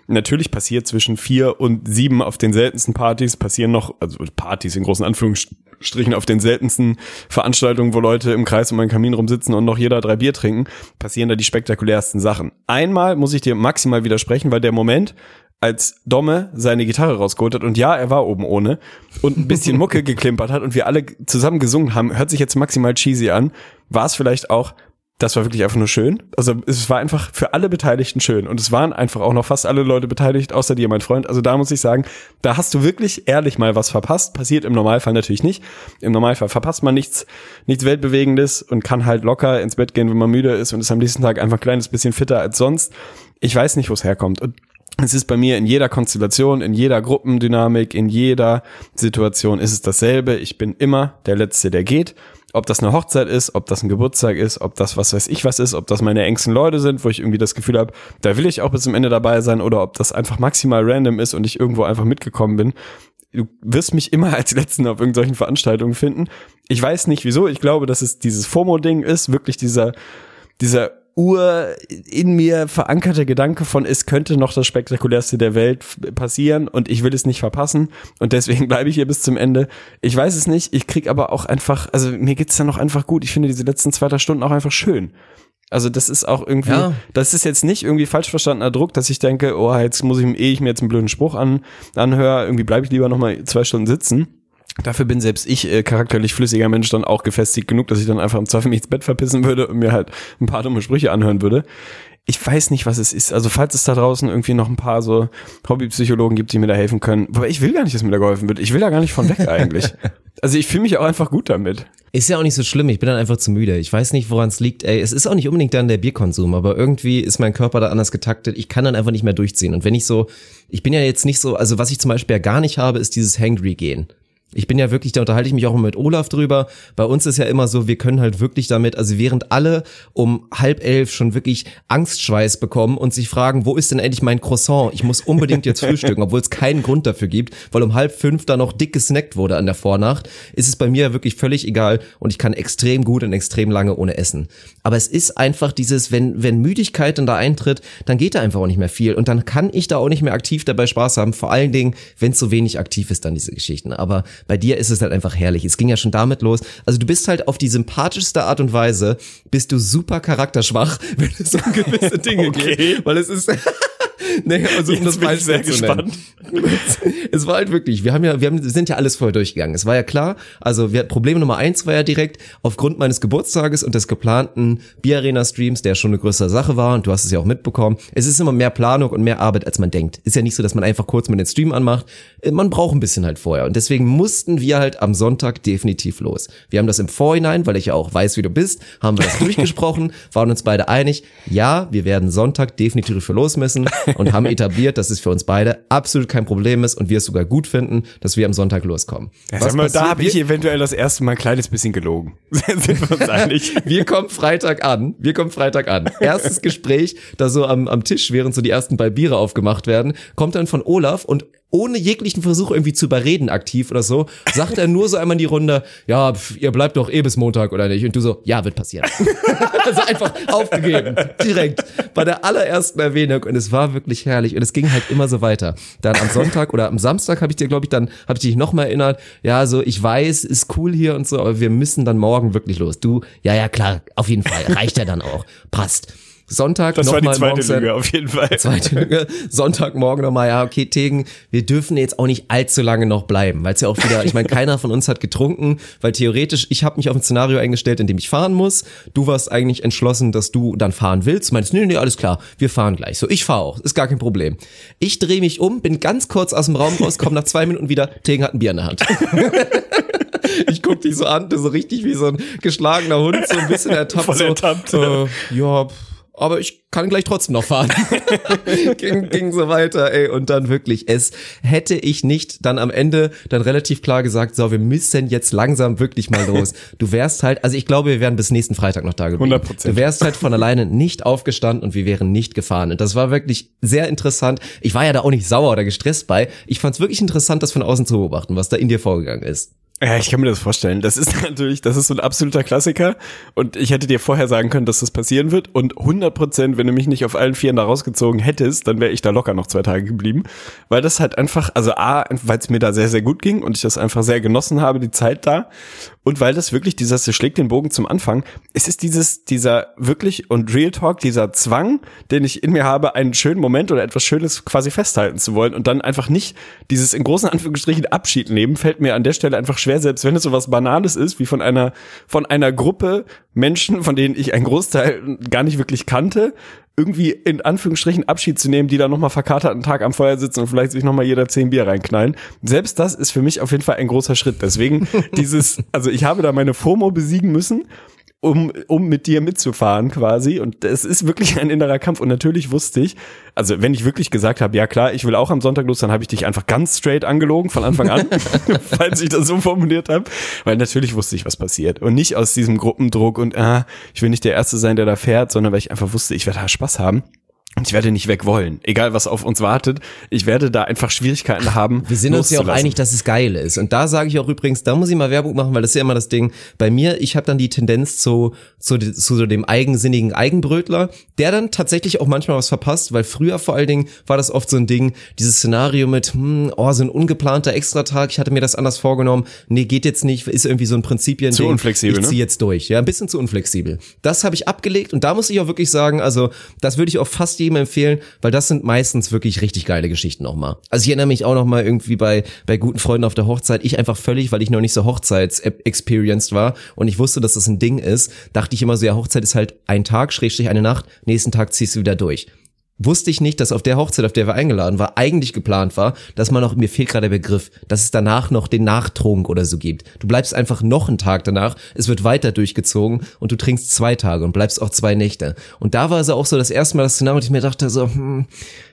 Natürlich passiert zwischen vier und sieben auf den seltensten Partys passieren noch, also Partys in großen Anführungsstrichen auf den seltensten Veranstaltungen, wo Leute im Kreis um einen Kamin rumsitzen und noch jeder drei Bier trinken, passieren da die spektakulärsten Sachen. Einmal muss ich dir maximal widersprechen, weil der Moment, als Domme seine Gitarre rausgeholt hat und ja, er war oben ohne und ein bisschen Mucke geklimpert hat und wir alle zusammen gesungen haben, hört sich jetzt maximal cheesy an, war es vielleicht auch, das war wirklich einfach nur schön. Also es war einfach für alle Beteiligten schön und es waren einfach auch noch fast alle Leute beteiligt, außer dir, mein Freund. Also da muss ich sagen, da hast du wirklich ehrlich mal was verpasst. Passiert im Normalfall natürlich nicht. Im Normalfall verpasst man nichts, nichts Weltbewegendes und kann halt locker ins Bett gehen, wenn man müde ist und ist am nächsten Tag einfach ein kleines bisschen fitter als sonst. Ich weiß nicht, wo es herkommt. Und es ist bei mir in jeder Konstellation, in jeder Gruppendynamik, in jeder Situation ist es dasselbe. Ich bin immer der Letzte, der geht. Ob das eine Hochzeit ist, ob das ein Geburtstag ist, ob das was weiß ich was ist, ob das meine engsten Leute sind, wo ich irgendwie das Gefühl habe, da will ich auch bis zum Ende dabei sein oder ob das einfach maximal random ist und ich irgendwo einfach mitgekommen bin. Du wirst mich immer als Letzten auf irgendwelchen Veranstaltungen finden. Ich weiß nicht wieso. Ich glaube, dass es dieses FOMO-Ding ist, wirklich dieser, dieser Ur in mir verankerte Gedanke von, es könnte noch das spektakulärste der Welt passieren und ich will es nicht verpassen und deswegen bleibe ich hier bis zum Ende. Ich weiß es nicht, ich krieg aber auch einfach, also mir geht's dann noch einfach gut. Ich finde diese letzten zwei drei Stunden auch einfach schön. Also das ist auch irgendwie, Ja. das ist jetzt nicht irgendwie falsch verstandener Druck, dass ich denke, oh, jetzt muss ich, ehe ich mir jetzt einen blöden Spruch an, anhöre, irgendwie bleibe ich lieber noch mal zwei Stunden sitzen. Dafür bin selbst ich äh, charakterlich flüssiger Mensch dann auch gefestigt genug, dass ich dann einfach im Zweifel mich ins Bett verpissen würde und mir halt ein paar dumme Sprüche anhören würde. Ich weiß nicht, was es ist. Also falls es da draußen irgendwie noch ein paar so Hobbypsychologen gibt, die mir da helfen können. Aber ich will gar nicht, dass mir da geholfen wird. Ich will da gar nicht von weg eigentlich. Also ich fühle mich auch einfach gut damit. Ist ja auch nicht so schlimm, ich bin dann einfach zu müde. Ich weiß nicht, woran es liegt. Ey, es ist auch nicht unbedingt dann der Bierkonsum, aber irgendwie ist mein Körper da anders getaktet. Ich kann dann einfach nicht mehr durchziehen. Und wenn ich so, ich bin ja jetzt nicht so, also was ich zum Beispiel ja gar nicht habe, ist dieses Hangry-Gehen. Ich bin ja wirklich, da unterhalte ich mich auch immer mit Olaf drüber. Bei uns ist ja immer so, wir können halt wirklich damit, also während alle um halb elf schon wirklich Angstschweiß bekommen und sich fragen, wo ist denn endlich mein Croissant? Ich muss unbedingt jetzt frühstücken, obwohl es keinen Grund dafür gibt, weil um halb fünf da noch dick gesnackt wurde an der Vornacht, ist es bei mir ja wirklich völlig egal und ich kann extrem gut und extrem lange ohne essen. Aber es ist einfach dieses, wenn, wenn Müdigkeit dann da eintritt, dann geht da einfach auch nicht mehr viel und dann kann ich da auch nicht mehr aktiv dabei Spaß haben, vor allen Dingen, wenn es so wenig aktiv ist dann diese Geschichten. Aber bei dir ist es halt einfach herrlich. Es ging ja schon damit los. Also du bist halt auf die sympathischste Art und Weise, bist du super charakterschwach, wenn es um gewisse Dinge Okay. geht. Weil es ist, nee, also um Jetzt das bin ich sehr nennen. es war halt wirklich, wir haben ja, wir haben, sind ja alles vorher durchgegangen. Es war ja klar, also wir, Problem Nummer eins war ja direkt, aufgrund meines Geburtstages und des geplanten Bierarena-Streams, der schon eine größere Sache war und du hast es ja auch mitbekommen, es ist immer mehr Planung und mehr Arbeit, als man denkt. Ist ja nicht so, dass man einfach kurz mal den Stream anmacht. Äh, Man braucht ein bisschen halt vorher. Und deswegen mussten wir halt am Sonntag definitiv los. Wir haben das im Vorhinein, weil ich ja auch weiß, wie du bist, haben wir das durchgesprochen, waren uns beide einig, ja, wir werden Sonntag definitiv für los müssen und haben etabliert, dass es für uns beide absolut kein Problem ist und wir es sogar gut finden, dass wir am Sonntag loskommen. Ja, sag mal, da habe ich eventuell das erste Mal ein kleines bisschen gelogen. Sind wir uns einig? Wir kommen Freitag an. Wir kommen Freitag an. Erstes Gespräch, da so am, am Tisch, während so die ersten bei Biere aufgemacht werden, kommt dann von Olaf und ohne jeglichen Versuch irgendwie zu überreden aktiv oder so, sagt er nur so einmal in die Runde, ja, pf, ihr bleibt doch eh bis Montag oder nicht? Und du so, ja, wird passieren. also einfach aufgegeben, direkt, bei der allerersten Erwähnung und es war wirklich herrlich und es ging halt immer so weiter. Dann am Sonntag oder am Samstag habe ich dir, glaube ich, dann, habe ich dich nochmal erinnert, ja, so, ich weiß, ist cool hier und so, aber wir müssen dann morgen wirklich los. Du, ja, ja, klar, auf jeden Fall, reicht ja dann auch, passt. Sonntag Das war noch die mal zweite Lüge auf jeden Fall. Zweite Lüge. Sonntagmorgen nochmal, ja, okay, Tegen, wir dürfen jetzt auch nicht allzu lange noch bleiben, weil es ja auch wieder, ich meine, keiner von uns hat getrunken, weil theoretisch, ich habe mich auf ein Szenario eingestellt, in dem ich fahren muss. Du warst eigentlich entschlossen, dass du dann fahren willst. Du meinst, nee, nee, alles klar, wir fahren gleich. So, ich fahre auch, ist gar kein Problem. Ich drehe mich um, bin ganz kurz aus dem Raum raus, komme nach zwei Minuten wieder, Tegen hat ein Bier in der Hand. Ich guck dich so an, du so richtig wie so ein geschlagener Hund, so ein bisschen ertappt. Voll so, ertappt, Äh, ja, pff, aber ich kann gleich trotzdem noch fahren. ging, ging so weiter, ey. Und dann wirklich, es hätte ich nicht dann am Ende dann relativ klar gesagt, so, wir müssen jetzt langsam wirklich mal los. Du wärst halt, also ich glaube, wir wären bis nächsten Freitag noch da geblieben. 100%. Du wärst halt von alleine nicht aufgestanden und wir wären nicht gefahren. Und das war wirklich sehr interessant. Ich war ja da auch nicht sauer oder gestresst bei. Ich fand es wirklich interessant, das von außen zu beobachten, was da in dir vorgegangen ist. Ja, ich kann mir das vorstellen. Das ist natürlich, das ist so ein absoluter Klassiker. Und ich hätte dir vorher sagen können, dass das passieren wird. Und 100 Prozent, wenn du mich nicht auf allen Vieren da rausgezogen hättest, dann wäre ich da locker noch zwei Tage geblieben. Weil das halt einfach, also A, weil es mir da sehr, sehr gut ging und ich das einfach sehr genossen habe, die Zeit da. Und weil das wirklich, dieser, das schlägt den Bogen zum Anfang. Es ist dieses, dieser wirklich und Real Talk, dieser Zwang, den ich in mir habe, einen schönen Moment oder etwas Schönes quasi festhalten zu wollen und dann einfach nicht dieses in großen Anführungsstrichen Abschied nehmen, fällt mir an der Stelle einfach schwer, selbst wenn es so was Banales ist, wie von einer, von einer Gruppe Menschen, von denen ich einen Großteil gar nicht wirklich kannte, irgendwie in Anführungsstrichen Abschied zu nehmen, die da nochmal verkatert einen Tag am Feuer sitzen und vielleicht sich nochmal jeder zehn Bier reinknallen. Selbst das ist für mich auf jeden Fall ein großer Schritt. Deswegen dieses, also ich habe da meine FOMO besiegen müssen um, um mit dir mitzufahren quasi. Und es ist wirklich ein innerer Kampf. Und natürlich wusste ich, also wenn ich wirklich gesagt habe, ja klar, ich will auch am Sonntag los, dann habe ich dich einfach ganz straight angelogen von Anfang an, falls ich das so formuliert habe. Weil natürlich wusste ich, was passiert. Und nicht aus diesem Gruppendruck und ah, ich will nicht der Erste sein, der da fährt, sondern weil ich einfach wusste, ich werde da Spaß haben. Ich werde nicht weg wollen. Egal, was auf uns wartet. Ich werde da einfach Schwierigkeiten haben. Wir sind uns ja auch einig, dass es geil ist. Und da sage ich auch übrigens, da muss ich mal Werbung machen, weil das ist ja immer das Ding. Bei mir, ich habe dann die Tendenz zu, zu, zu so dem eigensinnigen Eigenbrötler, der dann tatsächlich auch manchmal was verpasst, weil früher vor allen Dingen war das oft so ein Ding, dieses Szenario mit, hm, oh, so ein ungeplanter Extratag, ich hatte mir das anders vorgenommen, nee, geht jetzt nicht, ist irgendwie so ein Prinzipien. Zu unflexibel, Ich zieh ne? jetzt durch. Ja, ein bisschen zu unflexibel. Das habe ich abgelegt und da muss ich auch wirklich sagen, also das würde ich auch fast jedem empfehlen, weil das sind meistens wirklich richtig geile Geschichten nochmal. Also ich erinnere mich auch nochmal irgendwie bei, bei guten Freunden auf der Hochzeit, ich einfach völlig, weil ich noch nicht so Hochzeits-experienced war und ich wusste, dass das ein Ding ist, dachte ich immer so, ja, Hochzeit ist halt ein Tag, Schrägstrich eine Nacht, nächsten Tag ziehst du wieder durch wusste ich nicht, dass auf der Hochzeit, auf der wir eingeladen war, eigentlich geplant war, dass man noch, mir fehlt gerade der Begriff, dass es danach noch den Nachtrunk oder so gibt. Du bleibst einfach noch einen Tag danach, es wird weiter durchgezogen und du trinkst zwei Tage und bleibst auch zwei Nächte. Und da war es auch so das erste Mal das Szenario, und ich mir dachte so, hm,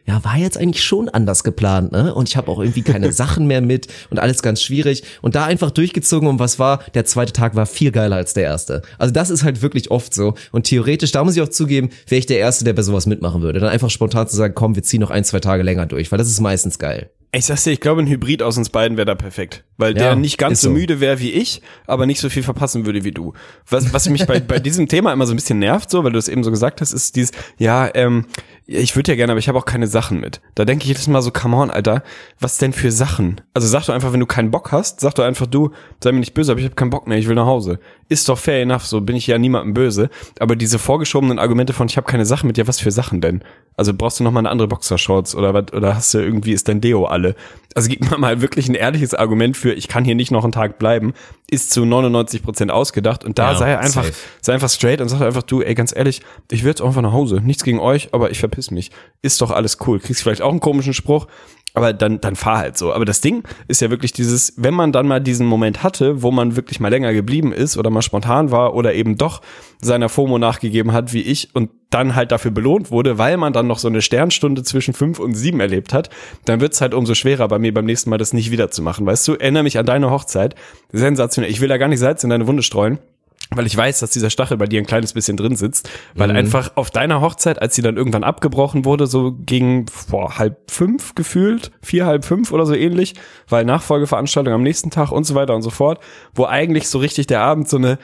ja, war jetzt eigentlich schon anders geplant, ne? Und ich habe auch irgendwie keine Sachen mehr mit und alles ganz schwierig. Und da einfach durchgezogen und was war, der zweite Tag war viel geiler als der erste. Also das ist halt wirklich oft so. Und theoretisch, da muss ich auch zugeben, wäre ich der Erste, der bei sowas mitmachen würde. Dann einfach spontan zu sagen, komm, wir ziehen noch ein, zwei Tage länger durch, weil das ist meistens geil. Ich sag's dir, ich glaube, ein Hybrid aus uns beiden wäre da perfekt. Weil Ja, der nicht ganz so so. müde wäre wie ich, aber nicht so viel verpassen würde wie du. Was, was mich bei, bei diesem Thema immer so ein bisschen nervt, so, weil du es eben so gesagt hast, ist dieses, ja, ähm, ja, ich würde ja gerne, aber ich habe auch keine Sachen mit. Da denke ich jedes Mal so, come on, Alter, was denn für Sachen? Also sag doch einfach, wenn du keinen Bock hast, sag doch einfach, du, sei mir nicht böse, aber ich habe keinen Bock mehr, ich will nach Hause. Ist doch fair enough, so bin ich ja niemandem böse. Aber diese vorgeschobenen Argumente von, ich habe keine Sachen mit, ja, was für Sachen denn? Also brauchst du noch mal eine andere Boxershorts oder was, oder hast du irgendwie, ist dein Deo alle? Also gib mir mal wirklich ein ehrliches Argument für, ich kann hier nicht noch einen Tag bleiben, ist zu 99 Prozent ausgedacht und da Ja, sei einfach, safe. sei einfach straight und sag einfach, du, ey, ganz ehrlich, ich will jetzt auch einfach nach Hause. Nichts gegen euch, aber ich verpiss mich. Ist doch alles cool. Kriegst vielleicht auch einen komischen Spruch, aber dann, dann fahr halt so. Aber das Ding ist ja wirklich dieses, wenn man dann mal diesen Moment hatte, wo man wirklich mal länger geblieben ist oder mal spontan war oder eben doch seiner FOMO nachgegeben hat, wie ich, und dann halt dafür belohnt wurde, weil man dann noch so eine Sternstunde zwischen fünf und sieben erlebt hat, dann wird's halt umso schwerer bei mir beim nächsten Mal das nicht wieder zu machen. Weißt du, erinnere mich an deine Hochzeit. Sensationell. Ich will da gar nicht Salz in deine Wunde streuen. Weil ich weiß, dass dieser Stachel bei dir ein kleines bisschen drin sitzt, weil einfach auf deiner Hochzeit, als sie dann irgendwann abgebrochen wurde, so gegen vor halb fünf gefühlt, vier, halb fünf oder so ähnlich, weil Nachfolgeveranstaltung am nächsten Tag und so weiter und so fort, wo eigentlich so richtig der Abend so eine,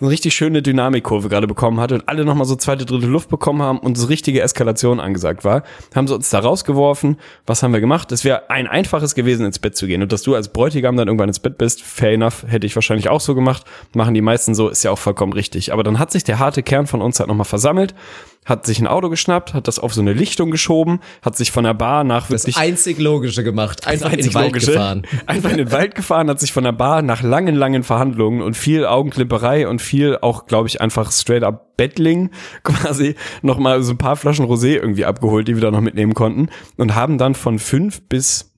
eine richtig schöne Dynamikkurve gerade bekommen hatte und alle nochmal so zweite, dritte Luft bekommen haben und so richtige Eskalation angesagt war, haben sie uns da rausgeworfen. Was haben wir gemacht? Es wäre ein einfaches gewesen, ins Bett zu gehen. Und dass du als Bräutigam dann irgendwann ins Bett bist, fair enough, hätte ich wahrscheinlich auch so gemacht. Machen die meisten so, ist ja auch vollkommen richtig. Aber dann hat sich der harte Kern von uns halt nochmal versammelt, hat sich ein Auto geschnappt, hat das auf so eine Lichtung geschoben, hat sich von der Bar nach Das wirklich einzig Logische gemacht. Einfach in den einzig Wald Logische. gefahren. Einfach in den Wald gefahren, hat sich von der Bar nach langen, langen Verhandlungen und viel Augenklimperei und viel auch, glaube ich, einfach straight up Bettling quasi nochmal so ein paar Flaschen Rosé irgendwie abgeholt, die wir da noch mitnehmen konnten und haben dann von fünf bis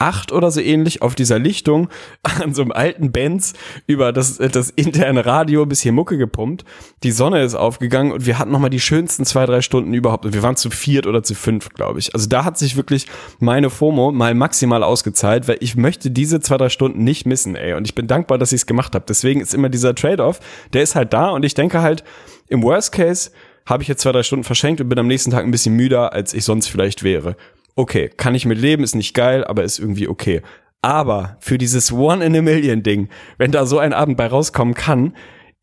acht oder so ähnlich auf dieser Lichtung an so einem alten Benz über das, das interne Radio bis hier Mucke gepumpt. Die Sonne ist aufgegangen und wir hatten nochmal die schönsten zwei, drei Stunden überhaupt. Und wir waren zu viert oder zu fünf, glaube ich. Also da hat sich wirklich meine FOMO mal maximal ausgezahlt, weil ich möchte diese zwei, drei Stunden nicht missen, ey. Und ich bin dankbar, dass ich es gemacht habe. Deswegen ist immer dieser Trade-off, der ist halt da und ich denke halt, im Worst Case habe ich jetzt zwei, drei Stunden verschenkt und bin am nächsten Tag ein bisschen müder, als ich sonst vielleicht wäre okay, kann ich mit leben, ist nicht geil, aber ist irgendwie okay. Aber für dieses One in a Million Ding, wenn da so ein Abend bei rauskommen kann,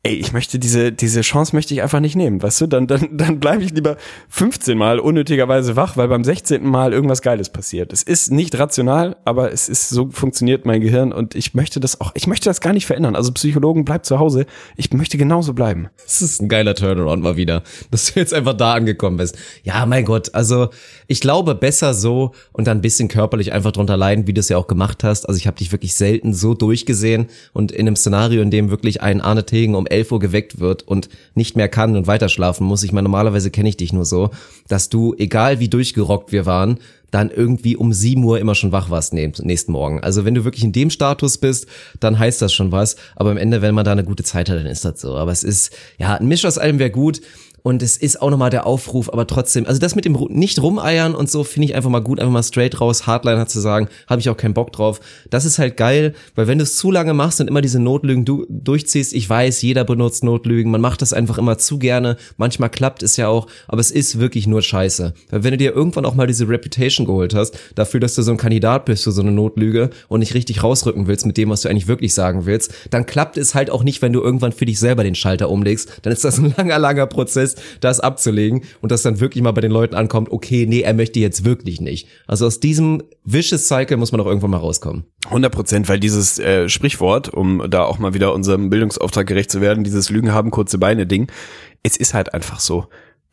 ey, ich möchte diese, diese Chance möchte ich einfach nicht nehmen, weißt du? Dann, dann, dann bleibe ich lieber 15 Mal unnötigerweise wach, weil beim 16. Mal irgendwas Geiles passiert. Es ist nicht rational, aber es ist, so funktioniert mein Gehirn und ich möchte das auch, ich möchte das gar nicht verändern. Also Psychologen, bleibt zu Hause. Ich möchte genauso bleiben. Das ist ein geiler Turnaround mal wieder, dass du jetzt einfach da angekommen bist. Ja, mein Gott, also ich glaube besser so und dann ein bisschen körperlich einfach drunter leiden, wie du es ja auch gemacht hast. Also ich habe dich wirklich selten so durchgesehen und in einem Szenario, in dem wirklich ein Arne Tegen um 11 Uhr geweckt wird und nicht mehr kann und weiter schlafen muss. Ich meine, normalerweise kenne ich dich nur so, dass du, egal wie durchgerockt wir waren, dann irgendwie um 7 Uhr immer schon wach warst nächsten Morgen. Also wenn du wirklich in dem Status bist, dann heißt das schon was. Aber am Ende, wenn man da eine gute Zeit hat, dann ist das so. Aber es ist, ja, ein Misch aus allem wäre gut. Und es ist auch nochmal der Aufruf, aber trotzdem, also das mit dem nicht rumeiern und so finde ich einfach mal gut, einfach mal straight raus, Hardliner zu sagen, habe ich auch keinen Bock drauf. Das ist halt geil, weil wenn du es zu lange machst und immer diese Notlügen du durchziehst, ich weiß, jeder benutzt Notlügen, man macht das einfach immer zu gerne, manchmal klappt es ja auch, aber es ist wirklich nur scheiße. Weil wenn du dir irgendwann auch mal diese Reputation geholt hast, dafür, dass du so ein Kandidat bist für so eine Notlüge und nicht richtig rausrücken willst mit dem, was du eigentlich wirklich sagen willst, dann klappt es halt auch nicht, wenn du irgendwann für dich selber den Schalter umlegst. Dann ist das ein langer, langer Prozess, das abzulegen und dass dann wirklich mal bei den Leuten ankommt, okay, nee, er möchte jetzt wirklich nicht. Also aus diesem vicious Cycle muss man auch irgendwann mal rauskommen. 100 Prozent, weil dieses äh, Sprichwort, um da auch mal wieder unserem Bildungsauftrag gerecht zu werden, dieses Lügen haben kurze Beine Ding, es ist halt einfach so.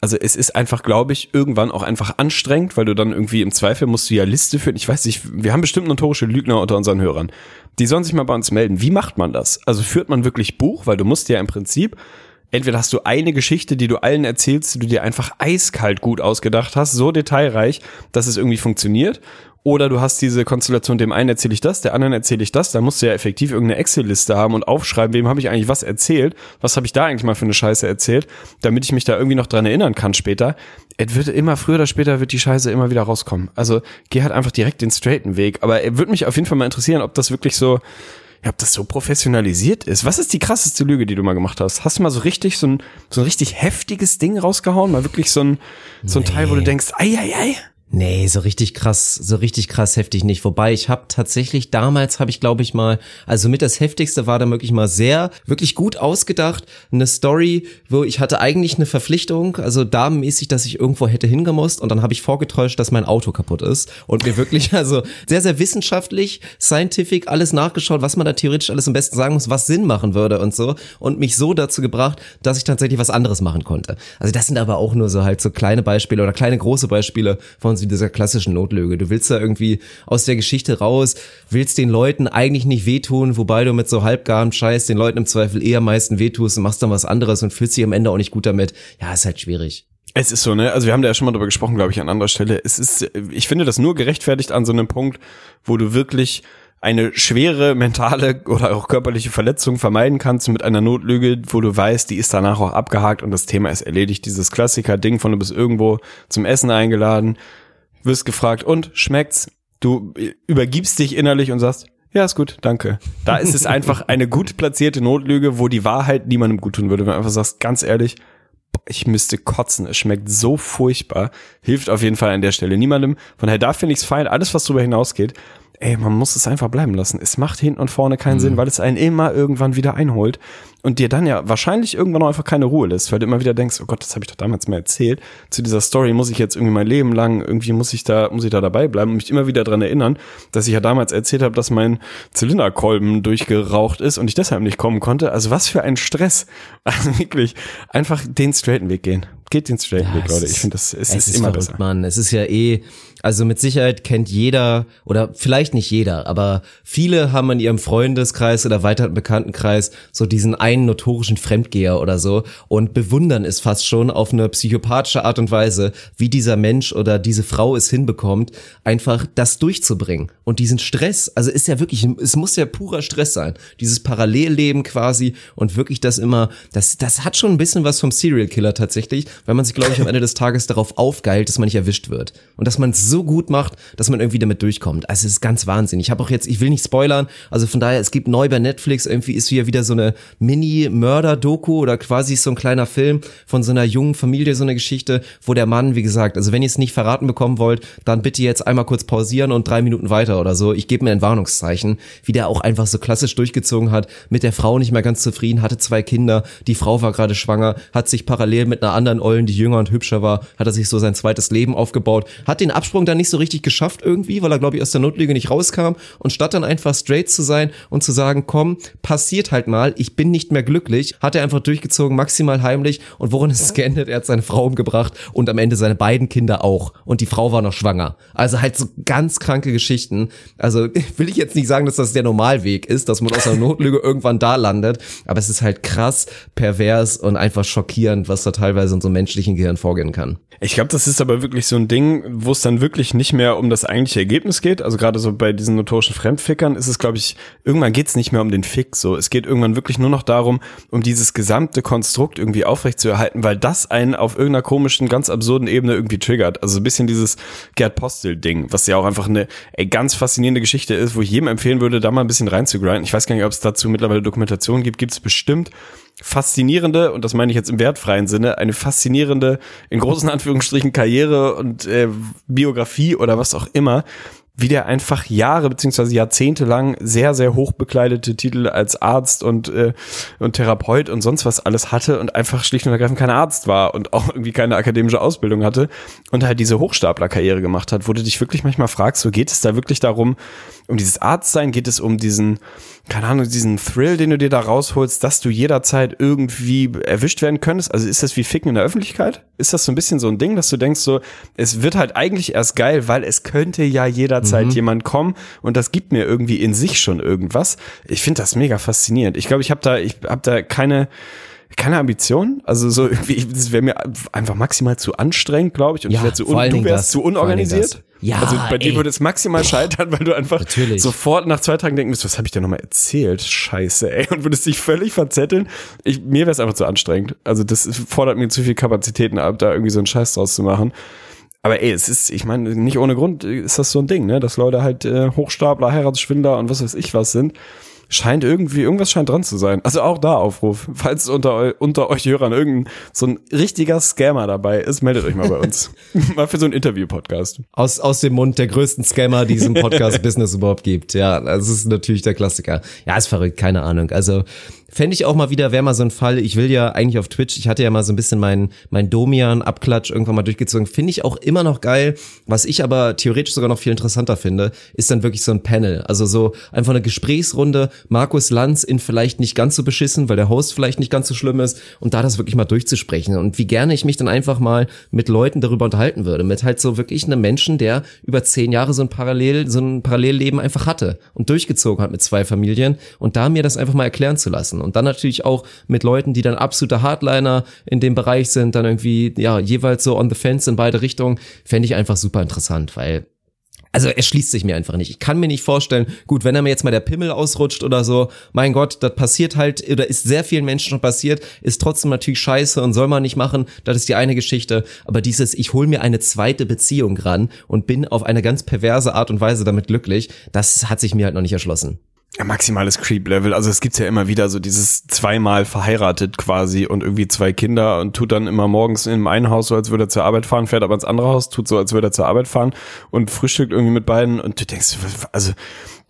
Also es ist einfach, glaube ich, irgendwann auch einfach anstrengend, weil du dann irgendwie im Zweifel musst du ja Liste führen. Ich weiß nicht, wir haben bestimmt notorische Lügner unter unseren Hörern. Die sollen sich mal bei uns melden. Wie macht man das? Also führt man wirklich Buch, weil du musst ja im Prinzip entweder hast du eine Geschichte, die du allen erzählst, die du dir einfach eiskalt gut ausgedacht hast, so detailreich, dass es irgendwie funktioniert. Oder du hast diese Konstellation, dem einen erzähle ich das, der anderen erzähle ich das. Da musst du ja effektiv irgendeine Excel-Liste haben und aufschreiben, wem habe ich eigentlich was erzählt, was habe ich da eigentlich mal für eine Scheiße erzählt, damit ich mich da irgendwie noch dran erinnern kann später. Es wird immer früher oder später wird die Scheiße immer wieder rauskommen. Also geh halt einfach direkt den straighten Weg. Aber er würde mich auf jeden Fall mal interessieren, ob das wirklich so, ob das so professionalisiert ist. Was ist die krasseste Lüge, die du mal gemacht hast? Hast du mal so richtig so ein, so ein richtig heftiges Ding rausgehauen? Mal wirklich so ein, so ein Teil, wo du denkst, ei, ei, ei. Nee, so richtig krass, so richtig krass heftig nicht. Wobei ich habe tatsächlich damals habe ich glaube ich mal, also mit das heftigste war dann wirklich mal sehr, wirklich gut ausgedacht, eine Story, wo ich hatte eigentlich eine Verpflichtung, also damenmäßig, dass ich irgendwo hätte hingemusst und dann habe ich vorgetäuscht, dass mein Auto kaputt ist und mir wirklich also sehr sehr wissenschaftlich, scientific alles nachgeschaut, was man da theoretisch alles am besten sagen muss, was Sinn machen würde und so und mich so dazu gebracht, dass ich tatsächlich was anderes machen konnte. Also das sind aber auch nur so halt so kleine Beispiele oder kleine große Beispiele von so dieser klassischen Notlüge. Du willst da irgendwie aus der Geschichte raus, willst den Leuten eigentlich nicht wehtun, wobei du mit so halbgarem Scheiß den Leuten im Zweifel eher am meisten wehtust und machst dann was anderes und fühlst dich am Ende auch nicht gut damit. Ja, ist halt schwierig. Es ist so, ne? Also wir haben da ja schon mal drüber gesprochen, glaube ich, an anderer Stelle. Es ist, ich finde das nur gerechtfertigt an so einem Punkt, wo du wirklich eine schwere mentale oder auch körperliche Verletzung vermeiden kannst mit einer Notlüge, wo du weißt, die ist danach auch abgehakt und das Thema ist erledigt. Dieses Klassiker-Ding von du bist irgendwo zum Essen eingeladen, wirst gefragt und schmeckt's? Du übergibst dich innerlich und sagst, Ja, ist gut, danke. Da ist es einfach eine gut platzierte Notlüge, wo die Wahrheit niemandem gut tun würde. Wenn du einfach sagst, ganz ehrlich, ich müsste kotzen, es schmeckt so furchtbar, hilft auf jeden Fall an der Stelle niemandem. Von daher, da finde ich es fein, alles, was darüber hinausgeht, ey, man muss es einfach bleiben lassen. Es macht hinten und vorne keinen mhm. Sinn, weil es einen immer irgendwann wieder einholt und dir dann ja wahrscheinlich irgendwann auch einfach keine Ruhe lässt, weil du immer wieder denkst, oh Gott, das habe ich doch damals mal erzählt. Zu dieser Story muss ich jetzt irgendwie mein Leben lang, irgendwie muss ich da, muss ich da dabei bleiben und mich immer wieder dran erinnern, dass ich ja damals erzählt habe, dass mein Zylinderkolben durchgeraucht ist und ich deshalb nicht kommen konnte. Also was für ein Stress. Also wirklich, einfach den straighten Weg gehen. Geht den straighten ja, Weg, Leute. Ich finde, das es, es ist, ist immer verrückt, besser. Mann. Es ist ja eh, also mit Sicherheit kennt jeder oder vielleicht nicht jeder, aber viele haben in ihrem Freundeskreis oder weiteren Bekanntenkreis so diesen einen notorischen Fremdgeher oder so und bewundern es fast schon auf eine psychopathische Art und Weise, wie dieser Mensch oder diese Frau es hinbekommt, einfach das durchzubringen und diesen Stress, also ist ja wirklich, es muss ja purer Stress sein, dieses Parallelleben quasi und wirklich das immer, das, das hat schon ein bisschen was vom Serial Killer tatsächlich, weil man sich, glaube ich, am Ende des Tages darauf aufgeilt, dass man nicht erwischt wird und dass man so so gut macht, dass man irgendwie damit durchkommt. Also es ist ganz wahnsinnig. Ich habe auch jetzt, ich will nicht spoilern, also von daher, es gibt neu bei Netflix, irgendwie ist hier wieder so eine Mini-Mörder-Doku oder quasi so ein kleiner Film von so einer jungen Familie, so eine Geschichte, wo der Mann, wie gesagt, also wenn ihr es nicht verraten bekommen wollt, dann bitte jetzt einmal kurz pausieren und drei Minuten weiter oder so. Ich gebe mir ein Warnungszeichen, wie der auch einfach so klassisch durchgezogen hat, mit der Frau nicht mehr ganz zufrieden, hatte zwei Kinder, die Frau war gerade schwanger, hat sich parallel mit einer anderen Ollen, die jünger und hübscher war, hat er sich so sein zweites Leben aufgebaut, hat den Absprung dann nicht so richtig geschafft irgendwie, weil er, glaube ich, aus der Notlüge nicht rauskam. Und statt dann einfach straight zu sein und zu sagen, komm, passiert halt mal, ich bin nicht mehr glücklich, hat er einfach durchgezogen, maximal heimlich. Und worin ist es geendet? Er hat seine Frau umgebracht und am Ende seine beiden Kinder auch. Und die Frau war noch schwanger. Also halt so ganz kranke Geschichten. Also will ich jetzt nicht sagen, dass das der Normalweg ist, dass man aus einer Notlüge irgendwann da landet. Aber es ist halt krass, pervers und einfach schockierend, was da teilweise in so menschlichen Gehirn vorgehen kann. Ich glaube, das ist aber wirklich so ein Ding, wo es dann wirklich nicht mehr um das eigentliche Ergebnis geht. Also gerade so bei diesen notorischen Fremdfickern ist es, glaube ich, irgendwann geht es nicht mehr um den Fick. So, es geht irgendwann wirklich nur noch darum, um dieses gesamte Konstrukt irgendwie aufrechtzuerhalten, weil das einen auf irgendeiner komischen, ganz absurden Ebene irgendwie triggert. Also ein bisschen dieses Gerd Postel-Ding, was ja auch einfach eine ey, ganz faszinierende Geschichte ist, wo ich jedem empfehlen würde, da mal ein bisschen reinzugrinden. Ich weiß gar nicht, ob es dazu mittlerweile Dokumentationen gibt, gibt es bestimmt faszinierende, und das meine ich jetzt im wertfreien Sinne, eine faszinierende, in großen Anführungsstrichen, Karriere und äh, Biografie oder was auch immer, wie der einfach Jahre beziehungsweise Jahrzehnte lang sehr, sehr hoch bekleidete Titel als Arzt und, äh, und Therapeut und sonst was alles hatte und einfach schlicht und ergreifend kein Arzt war und auch irgendwie keine akademische Ausbildung hatte und halt diese Hochstaplerkarriere gemacht hat, wo du dich wirklich manchmal fragst, so geht es da wirklich darum, um dieses Arztsein, geht es um diesen, keine Ahnung, diesen Thrill, den du dir da rausholst, dass du jederzeit irgendwie erwischt werden könntest? Also ist das wie Ficken in der Öffentlichkeit? Ist das so ein bisschen so ein Ding, dass du denkst so, es wird halt eigentlich erst geil, weil es könnte ja jederzeit mhm. jemand kommen und das gibt mir irgendwie in sich schon irgendwas. Ich finde das mega faszinierend. Ich glaube, ich habe da, ich habe da keine, keine Ambition. Also so irgendwie, das wäre mir einfach maximal zu anstrengend, glaube ich. Und ja, ich wär zu un, du wärst zu unorganisiert. Ja, also bei dir würde es maximal scheitern, weil du einfach Natürlich. sofort nach zwei Tagen denken wirst, was habe ich denn nochmal erzählt? Scheiße, ey. Und würdest dich völlig verzetteln. Ich, mir wäre es einfach zu anstrengend. Also das fordert mir zu viel Kapazitäten ab, da irgendwie so einen Scheiß draus zu machen. Aber ey, es ist, ich meine, nicht ohne Grund ist das so ein Ding, ne? Dass Leute halt äh, Hochstapler, Heiratsschwindler und was weiß ich was sind scheint irgendwie, irgendwas scheint dran zu sein. Also auch da Aufruf. Falls unter, unter euch Hörern irgendein so ein richtiger Scammer dabei ist, meldet euch mal bei uns. mal für so ein Interview-Podcast. Aus, aus dem Mund der größten Scammer, die es im Podcast-Business überhaupt gibt. Ja, das ist natürlich der Klassiker. Ja, ist verrückt, keine Ahnung. Also Fände ich auch mal wieder, wäre mal so ein Fall. Ich will ja eigentlich auf Twitch, ich hatte ja mal so ein bisschen meinen mein Domian-Abklatsch irgendwann mal durchgezogen. Finde ich auch immer noch geil. Was ich aber theoretisch sogar noch viel interessanter finde, ist dann wirklich so ein Panel. Also so einfach eine Gesprächsrunde. Markus Lanz in vielleicht nicht ganz so beschissen, weil der Host vielleicht nicht ganz so schlimm ist. Und da das wirklich mal durchzusprechen. Und wie gerne ich mich dann einfach mal mit Leuten darüber unterhalten würde. Mit halt so wirklich einem Menschen, der über zehn Jahre so ein Parallel, so ein Parallelleben einfach hatte und durchgezogen hat mit zwei Familien. Und da mir das einfach mal erklären zu lassen. Und dann natürlich auch mit Leuten, die dann absolute Hardliner in dem Bereich sind, dann irgendwie, ja, jeweils so on the fence in beide Richtungen, fände ich einfach super interessant, weil also er schließt sich mir einfach nicht. Ich kann mir nicht vorstellen, gut, wenn er mir jetzt mal der Pimmel ausrutscht oder so, mein Gott, das passiert halt, oder ist sehr vielen Menschen schon passiert, ist trotzdem natürlich scheiße und soll man nicht machen, das ist die eine Geschichte. Aber dieses, ich hole mir eine zweite Beziehung ran und bin auf eine ganz perverse Art und Weise damit glücklich, das hat sich mir halt noch nicht erschlossen. Maximales Creep-Level. Also es gibt's ja immer wieder so dieses zweimal verheiratet quasi und irgendwie zwei Kinder und tut dann immer morgens in einem Haus so, als würde er zur Arbeit fahren, fährt aber ins andere Haus, tut so, als würde er zur Arbeit fahren und frühstückt irgendwie mit beiden und du denkst, also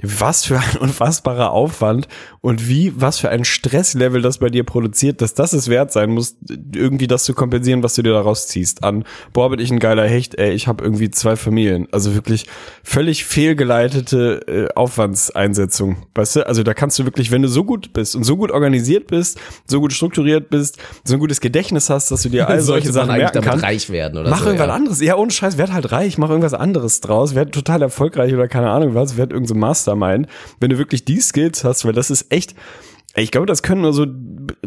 was für ein unfassbarer Aufwand und wie, was für ein Stresslevel das bei dir produziert, dass das es wert sein muss, irgendwie das zu kompensieren, was du dir daraus ziehst. An, boah, bin ich ein geiler Hecht, ey, ich habe irgendwie zwei Familien. Also wirklich völlig fehlgeleitete äh, Aufwandseinsetzung. Weißt du, also da kannst du wirklich, wenn du so gut bist und so gut organisiert bist, so gut strukturiert bist, so ein gutes Gedächtnis hast, dass du dir all solche Sachen merken kannst. reich werden oder Mach so. irgendwas ja. anderes. Ja, ohne Scheiß, werd halt reich, mach irgendwas anderes draus, werd total erfolgreich oder keine Ahnung was, werd irgend so Mastermind. Wenn du wirklich die Skills hast, weil das ist echt, ich glaube, das können nur so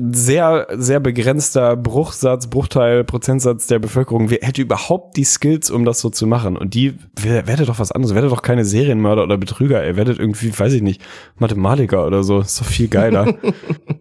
sehr, sehr begrenzter Bruchsatz, Bruchteil, Prozentsatz der Bevölkerung, wer hätte überhaupt die Skills, um das so zu machen. Und die, wer- werdet doch was anderes, werdet doch keine Serienmörder oder Betrüger, ihr werdet irgendwie, weiß ich nicht, Mathematiker oder so, ist doch viel geiler.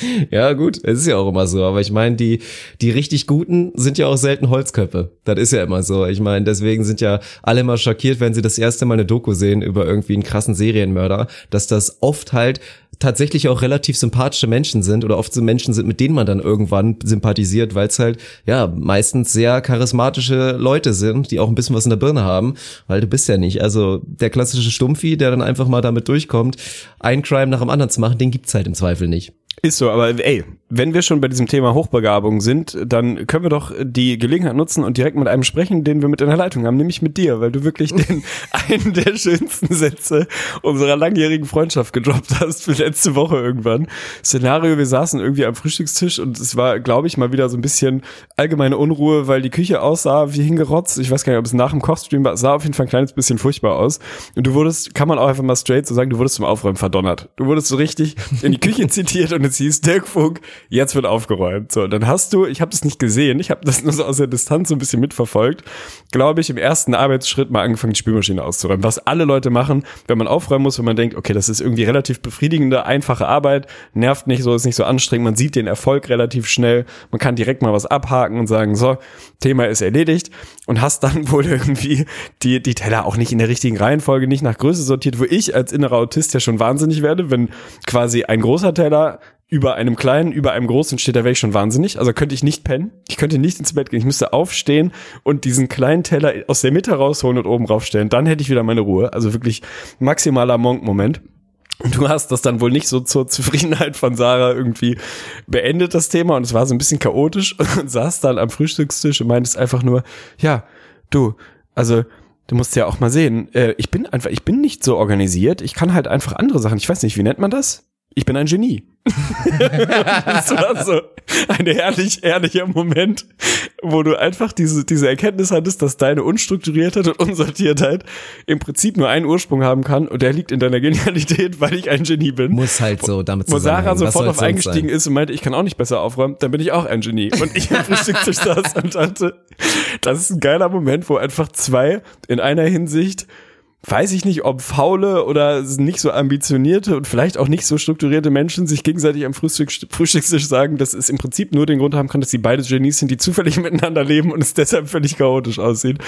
Ja, gut, es ist ja auch immer so. Aber ich meine, die, die richtig Guten sind ja auch selten Holzköpfe. Das ist ja immer so. Ich meine, deswegen sind ja alle immer schockiert, wenn sie das erste Mal eine Doku sehen über irgendwie einen krassen Serienmörder, dass das oft halt tatsächlich auch relativ sympathische Menschen sind oder oft so Menschen sind, mit denen man dann irgendwann sympathisiert, weil es halt, ja, meistens sehr charismatische Leute sind, die auch ein bisschen was in der Birne haben, weil du bist ja nicht. Also der klassische Stumpfi, der dann einfach mal damit durchkommt, ein Crime nach dem anderen zu machen, den gibt's halt im Zweifel nicht. Ist so, aber ey, wenn wir schon bei diesem Thema Hochbegabung sind, dann können wir doch die Gelegenheit nutzen und direkt mit einem sprechen, den wir mit in der Leitung haben, nämlich mit dir, weil du wirklich den einen der schönsten Sätze unserer langjährigen Freundschaft gedroppt hast für letzte Woche irgendwann. Szenario, wir saßen irgendwie am Frühstückstisch und es war, glaube ich, mal wieder so ein bisschen allgemeine Unruhe, weil die Küche aussah wie hingerotzt. Ich weiß gar nicht, ob es nach dem Kochstream war. Es sah auf jeden Fall ein kleines bisschen furchtbar aus. Und du wurdest, kann man auch einfach mal straight so sagen, du wurdest zum Aufräumen verdonnert. Du wurdest so richtig in die Küche zitiert und es hieß, Dirk Funk, jetzt wird aufgeräumt. So, dann hast du, ich habe das nicht gesehen, ich habe das nur so aus der Distanz so ein bisschen mitverfolgt, glaube ich, im ersten Arbeitsschritt mal angefangen, die Spülmaschine auszuräumen. Was alle Leute machen, wenn man aufräumen muss, wenn man denkt, okay, das ist irgendwie relativ befriedigende, einfache Arbeit, nervt nicht so, ist nicht so anstrengend, man sieht den Erfolg relativ schnell, man kann direkt mal was abhaken und sagen, so, Thema ist erledigt und hast dann wohl irgendwie die, die Teller auch nicht in der richtigen Reihenfolge, nicht nach Größe sortiert, wo ich als innerer Autist ja schon wahnsinnig werde, wenn quasi ein großer Teller über einem kleinen, über einem großen steht, da wäre ich schon wahnsinnig. Also könnte ich nicht pennen. Ich könnte nicht ins Bett gehen. Ich müsste aufstehen und diesen kleinen Teller aus der Mitte rausholen und oben raufstellen. Dann hätte ich wieder meine Ruhe. Also wirklich maximaler Monk-Moment. Und du hast das dann wohl nicht so zur Zufriedenheit von Sarah irgendwie beendet, das Thema. Und es war so ein bisschen chaotisch und saß dann am Frühstückstisch und meintest einfach nur, ja, du, also du musst ja auch mal sehen, äh, ich bin einfach, ich bin nicht so organisiert. Ich kann halt einfach andere Sachen. Ich weiß nicht, wie nennt man das? Ich bin ein Genie. das war so ein herrlich, ehrlicher Moment, wo du einfach diese, diese Erkenntnis hattest, dass deine Unstrukturiertheit und Unsortiertheit im Prinzip nur einen Ursprung haben kann und der liegt in deiner Genialität, weil ich ein Genie bin. Muss halt so damit Wo. Sarah sofort auf eingestiegen sein? ist und meinte, ich kann auch nicht besser aufräumen, dann bin ich auch ein Genie. Und ich am Frühstückstisch saß und dachte, das ist ein geiler Moment, wo einfach zwei in einer Hinsicht weiß ich nicht, ob faule oder nicht so ambitionierte und vielleicht auch nicht so strukturierte Menschen sich gegenseitig am Frühstück, Frühstückstisch sagen, dass es im Prinzip nur den Grund haben kann, dass sie beide Genies sind, die zufällig miteinander leben und es deshalb völlig chaotisch aussieht.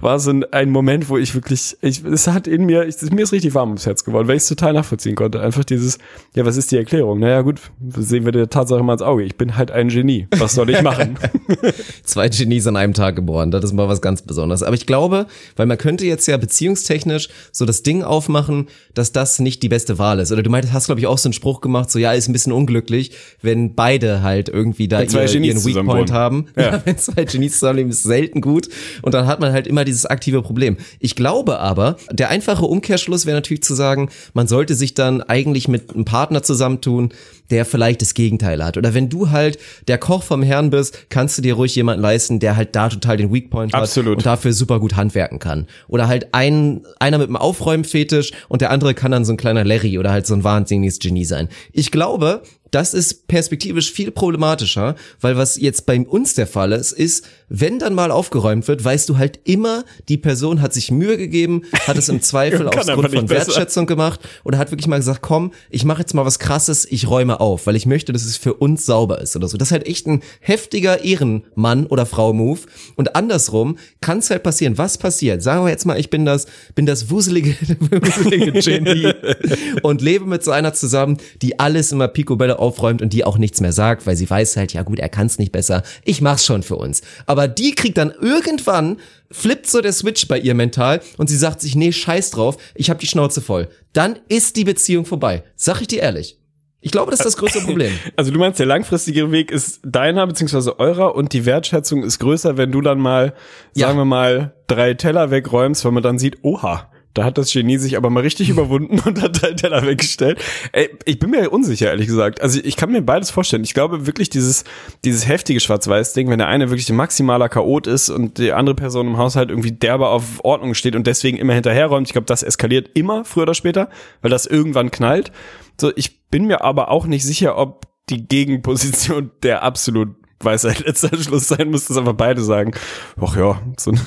War so ein, ein Moment, wo ich wirklich, ich, es hat in mir, ich, mir ist richtig warm ums Herz geworden, weil ich es total nachvollziehen konnte. Einfach dieses, ja, was ist die Erklärung? Naja, gut, sehen wir der Tatsache mal ins Auge. Ich bin halt ein Genie. Was soll ich machen? Zwei Genies an einem Tag geboren, das ist mal was ganz Besonderes. Aber ich glaube, weil man könnte jetzt ja beziehungstechnisch so das Ding aufmachen, dass das nicht die beste Wahl ist. Oder du meintest, hast glaube ich auch so einen Spruch gemacht, so ja, ist ein bisschen unglücklich, wenn beide halt irgendwie da ihr, ihren Weakpoint haben. Ja. Ja. wenn zwei Genies zusammenleben, ist selten gut. Und dann hat man halt immer dieses aktive Problem. Ich glaube aber, der einfache Umkehrschluss wäre natürlich zu sagen, man sollte sich dann eigentlich mit einem Partner zusammentun, der vielleicht das Gegenteil hat. Oder wenn du halt der Koch vom Herrn bist, kannst du dir ruhig jemanden leisten, der halt da total den Weakpoint hat Absolut. und dafür super gut handwerken kann. Oder halt ein, einer mit einem Aufräumfetisch und der andere kann dann so ein kleiner Larry oder halt so ein wahnsinniges Genie sein. Ich glaube, das ist perspektivisch viel problematischer, weil was jetzt bei uns der Fall ist, ist, wenn dann mal aufgeräumt wird, weißt du halt immer, die Person hat sich Mühe gegeben, hat es im Zweifel aufgrund von besser. Wertschätzung gemacht oder hat wirklich mal gesagt, komm, ich mache jetzt mal was krasses, ich räume auf, weil ich möchte, dass es für uns sauber ist oder so. Das ist halt echt ein heftiger Ehrenmann oder Frau Move und andersrum kann es halt passieren. Was passiert? Sagen wir jetzt mal, ich bin das bin das wuselige, wuselige Genie und lebe mit so einer zusammen, die alles immer picobello aufräumt und die auch nichts mehr sagt, weil sie weiß halt, ja gut, er kann es nicht besser. Ich mach's schon für uns. Aber die kriegt dann irgendwann flippt so der Switch bei ihr mental und sie sagt sich, nee, scheiß drauf, ich habe die Schnauze voll. Dann ist die Beziehung vorbei. Sag ich dir ehrlich. Ich glaube, das ist das größte Problem. Also du meinst, der langfristige Weg ist deiner beziehungsweise eurer und die Wertschätzung ist größer, wenn du dann mal, Ja. sagen wir mal, drei Teller wegräumst, weil man dann sieht, oha, da hat das Genie sich aber mal richtig überwunden und hat drei Teller weggestellt. Ey, ich bin mir unsicher, ehrlich gesagt. Also ich kann mir beides vorstellen. Ich glaube wirklich dieses, dieses heftige Schwarz-Weiß-Ding, wenn der eine wirklich ein maximaler Chaot ist und die andere Person im Haushalt irgendwie derbe auf Ordnung steht und deswegen immer hinterherräumt, ich glaube, das eskaliert immer, früher oder später, weil das irgendwann knallt. So, ich bin mir aber auch nicht sicher, ob die Gegenposition der absolut Weisheit letzter Schluss sein muss, dass einfach beide sagen, ach ja, so ein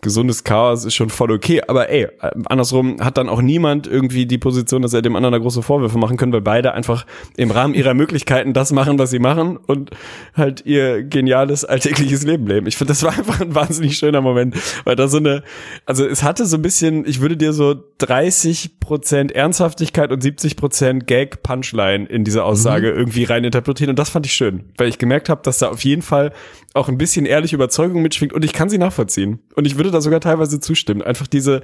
gesundes Chaos ist schon voll okay. Aber ey, andersrum hat dann auch niemand irgendwie die Position, dass er dem anderen da große Vorwürfe machen können, weil beide einfach im Rahmen ihrer Möglichkeiten das machen, was sie machen und halt ihr geniales alltägliches Leben leben. Ich finde, das war einfach ein wahnsinnig schöner Moment, weil da so eine, also es hatte so ein bisschen, ich würde dir so 30 Prozent Ernsthaftigkeit und 70 Prozent Gag Punchline in diese Aussage irgendwie rein interpretieren und das fand ich schön, weil ich gemerkt habe, dass da auf jeden Fall auch ein bisschen ehrliche Überzeugung mitschwingt und ich kann sie nachvollziehen. Und ich würde da sogar teilweise zustimmen. Einfach diese,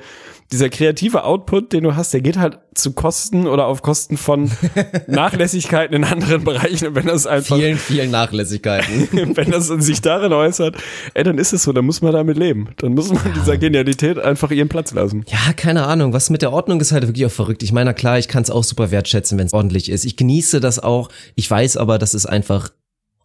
dieser kreative Output, den du hast, der geht halt zu Kosten oder auf Kosten von Nachlässigkeiten in anderen Bereichen. Und wenn das einfach, Vielen, vielen Nachlässigkeiten. wenn das sich darin äußert, ey, dann ist es so, dann muss man damit leben. Dann muss man dieser Genialität einfach ihren Platz lassen. Ja, keine Ahnung. Was mit der Ordnung ist halt wirklich auch verrückt. Ich meine, klar, ich kann es auch super wertschätzen, wenn es ordentlich ist. Ich genieße das auch. Ich weiß aber, dass es einfach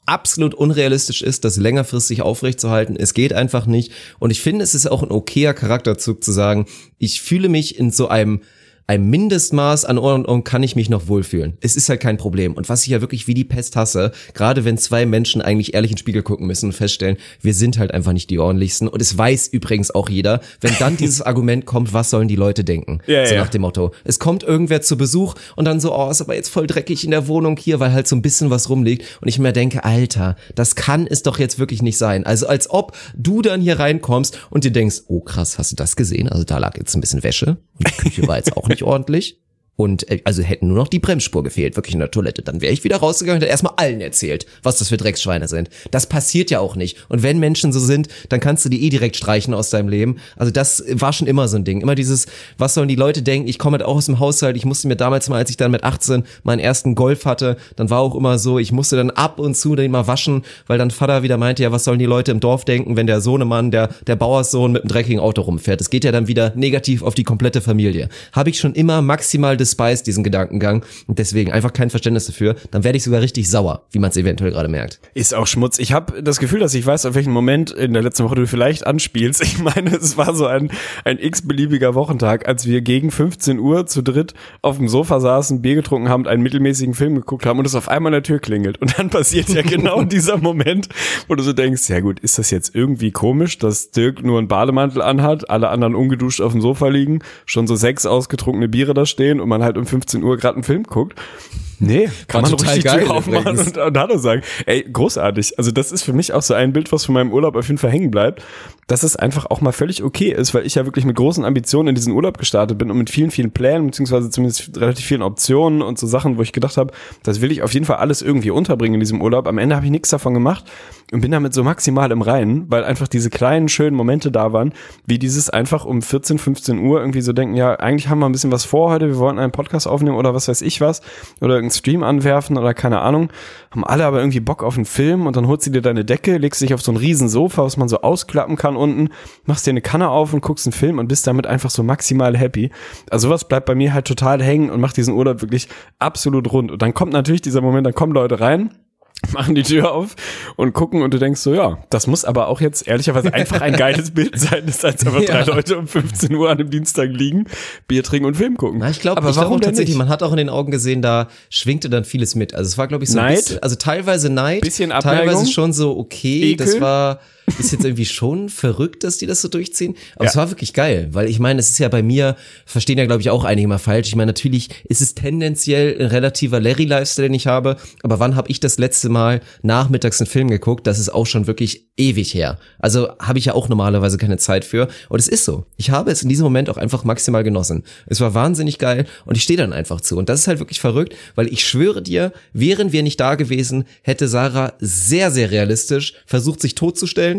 absolut unrealistisch ist, das längerfristig aufrechtzuerhalten. Es geht einfach nicht. Und ich finde, es ist auch ein okayer Charakterzug zu sagen, ich fühle mich in so einem ein Mindestmaß an Ordnung kann ich mich noch wohlfühlen. Es ist halt kein Problem. Und was ich ja wirklich wie die Pest hasse, gerade wenn zwei Menschen eigentlich ehrlich in den Spiegel gucken müssen und feststellen, wir sind halt einfach nicht die ordentlichsten. Und es weiß übrigens auch jeder, wenn dann dieses Argument kommt, was sollen die Leute denken? Ja, so ja. nach dem Motto. Es kommt irgendwer zu Besuch und dann so, oh, ist aber jetzt voll dreckig in der Wohnung hier, weil halt so ein bisschen was rumliegt. Und ich mir denke, Alter, das kann es doch jetzt wirklich nicht sein. Also als ob du dann hier reinkommst und dir denkst, oh krass, hast du das gesehen? Also da lag jetzt ein bisschen Wäsche und die Küche war jetzt auch nicht ordentlich. Und äh, also hätten nur noch die Bremsspur gefehlt, wirklich in der Toilette. Dann wäre ich wieder rausgegangen und hätte erstmal allen erzählt, was das für Drecksschweine sind. Das passiert ja auch nicht. Und wenn Menschen so sind, dann kannst du die eh direkt streichen aus deinem Leben. Also das war schon immer so ein Ding. Immer dieses, was sollen die Leute denken? Ich komme halt auch aus dem Haushalt. Ich musste mir damals mal, als ich dann mit 18 meinen ersten Golf hatte, dann war auch immer so, ich musste dann ab und zu den mal waschen, weil dann Vater wieder meinte, ja, was sollen die Leute im Dorf denken, wenn der Sohnemann, der, der Bauerssohn mit einem dreckigen Auto rumfährt. Das geht ja dann wieder negativ auf die komplette Familie. Habe ich schon immer maximal despised, diesen Gedankengang. Und deswegen einfach kein Verständnis dafür. Dann werde ich sogar richtig sauer, wie man es eventuell gerade merkt. Ist auch Schmutz. Ich habe das Gefühl, dass ich weiß, auf welchen Moment in der letzten Woche du vielleicht anspielst. Ich meine, es war so ein, ein x-beliebiger Wochentag, als wir gegen 15 Uhr zu dritt auf dem Sofa saßen, Bier getrunken haben und einen mittelmäßigen Film geguckt haben und es auf einmal an der Tür klingelt. Und dann passiert ja genau dieser Moment, wo du so denkst, ja gut, ist das jetzt irgendwie komisch, dass Dirk nur einen Bademantel anhat, alle anderen ungeduscht auf dem Sofa liegen, schon so sechs ausgetrunkene Biere da stehen und man halt um 15 Uhr gerade einen Film guckt? Nee, kann War man total richtig geil aufmachen und, und Hallo sagen. Ey, großartig. Also das ist für mich auch so ein Bild, was von meinem Urlaub auf jeden Fall hängen bleibt, dass es einfach auch mal völlig okay ist, weil ich ja wirklich mit großen Ambitionen in diesen Urlaub gestartet bin und mit vielen, vielen Plänen, beziehungsweise zumindest relativ vielen Optionen und so Sachen, wo ich gedacht habe, das will ich auf jeden Fall alles irgendwie unterbringen in diesem Urlaub. Am Ende habe ich nichts davon gemacht und bin damit so maximal im Reinen, weil einfach diese kleinen, schönen Momente da waren, wie dieses einfach um 14, 15 Uhr irgendwie so denken, ja, eigentlich haben wir ein bisschen was vor heute, wir wollen einen Podcast aufnehmen oder was weiß ich was oder irgendeinen Stream anwerfen oder keine Ahnung, haben alle aber irgendwie Bock auf einen Film und dann holst du dir deine Decke, legst dich auf so ein riesen Sofa, was man so ausklappen kann unten, machst dir eine Kanne auf und guckst einen Film und bist damit einfach so maximal happy. Also sowas bleibt bei mir halt total hängen und macht diesen Urlaub wirklich absolut rund. Und dann kommt natürlich dieser Moment, dann kommen Leute rein, machen die Tür auf und gucken und du denkst so, ja, das muss aber auch jetzt ehrlicherweise einfach ein geiles Bild sein, dass als einfach drei Ja. Leute um 15 Uhr an einem Dienstag liegen, Bier trinken und Film gucken. Na, ich glaube, aber glaub warum denn tatsächlich, man hat auch in den Augen gesehen, da schwingte dann vieles mit. Also es war, glaube ich, so ein Neid? bisschen, also teilweise Neid, Bisschen Abneigung? teilweise schon so, okay, Ekel? das war, ist jetzt irgendwie schon verrückt, dass die das so durchziehen. Aber Ja. es war wirklich geil, weil ich meine, es ist ja bei mir, verstehen ja, glaube ich, auch einige mal falsch. Ich meine, natürlich ist es tendenziell ein relativer Larry-Lifestyle, den ich habe, aber wann habe ich das letzte Mal nachmittags einen Film geguckt? Das ist auch schon wirklich ewig her. Also habe ich ja auch normalerweise keine Zeit für. Und es ist so. Ich habe es in diesem Moment auch einfach maximal genossen. Es war wahnsinnig geil und ich stehe dann einfach zu. Und das ist halt wirklich verrückt, weil ich schwöre dir, wären wir nicht da gewesen, hätte Sarah sehr, sehr realistisch versucht, sich totzustellen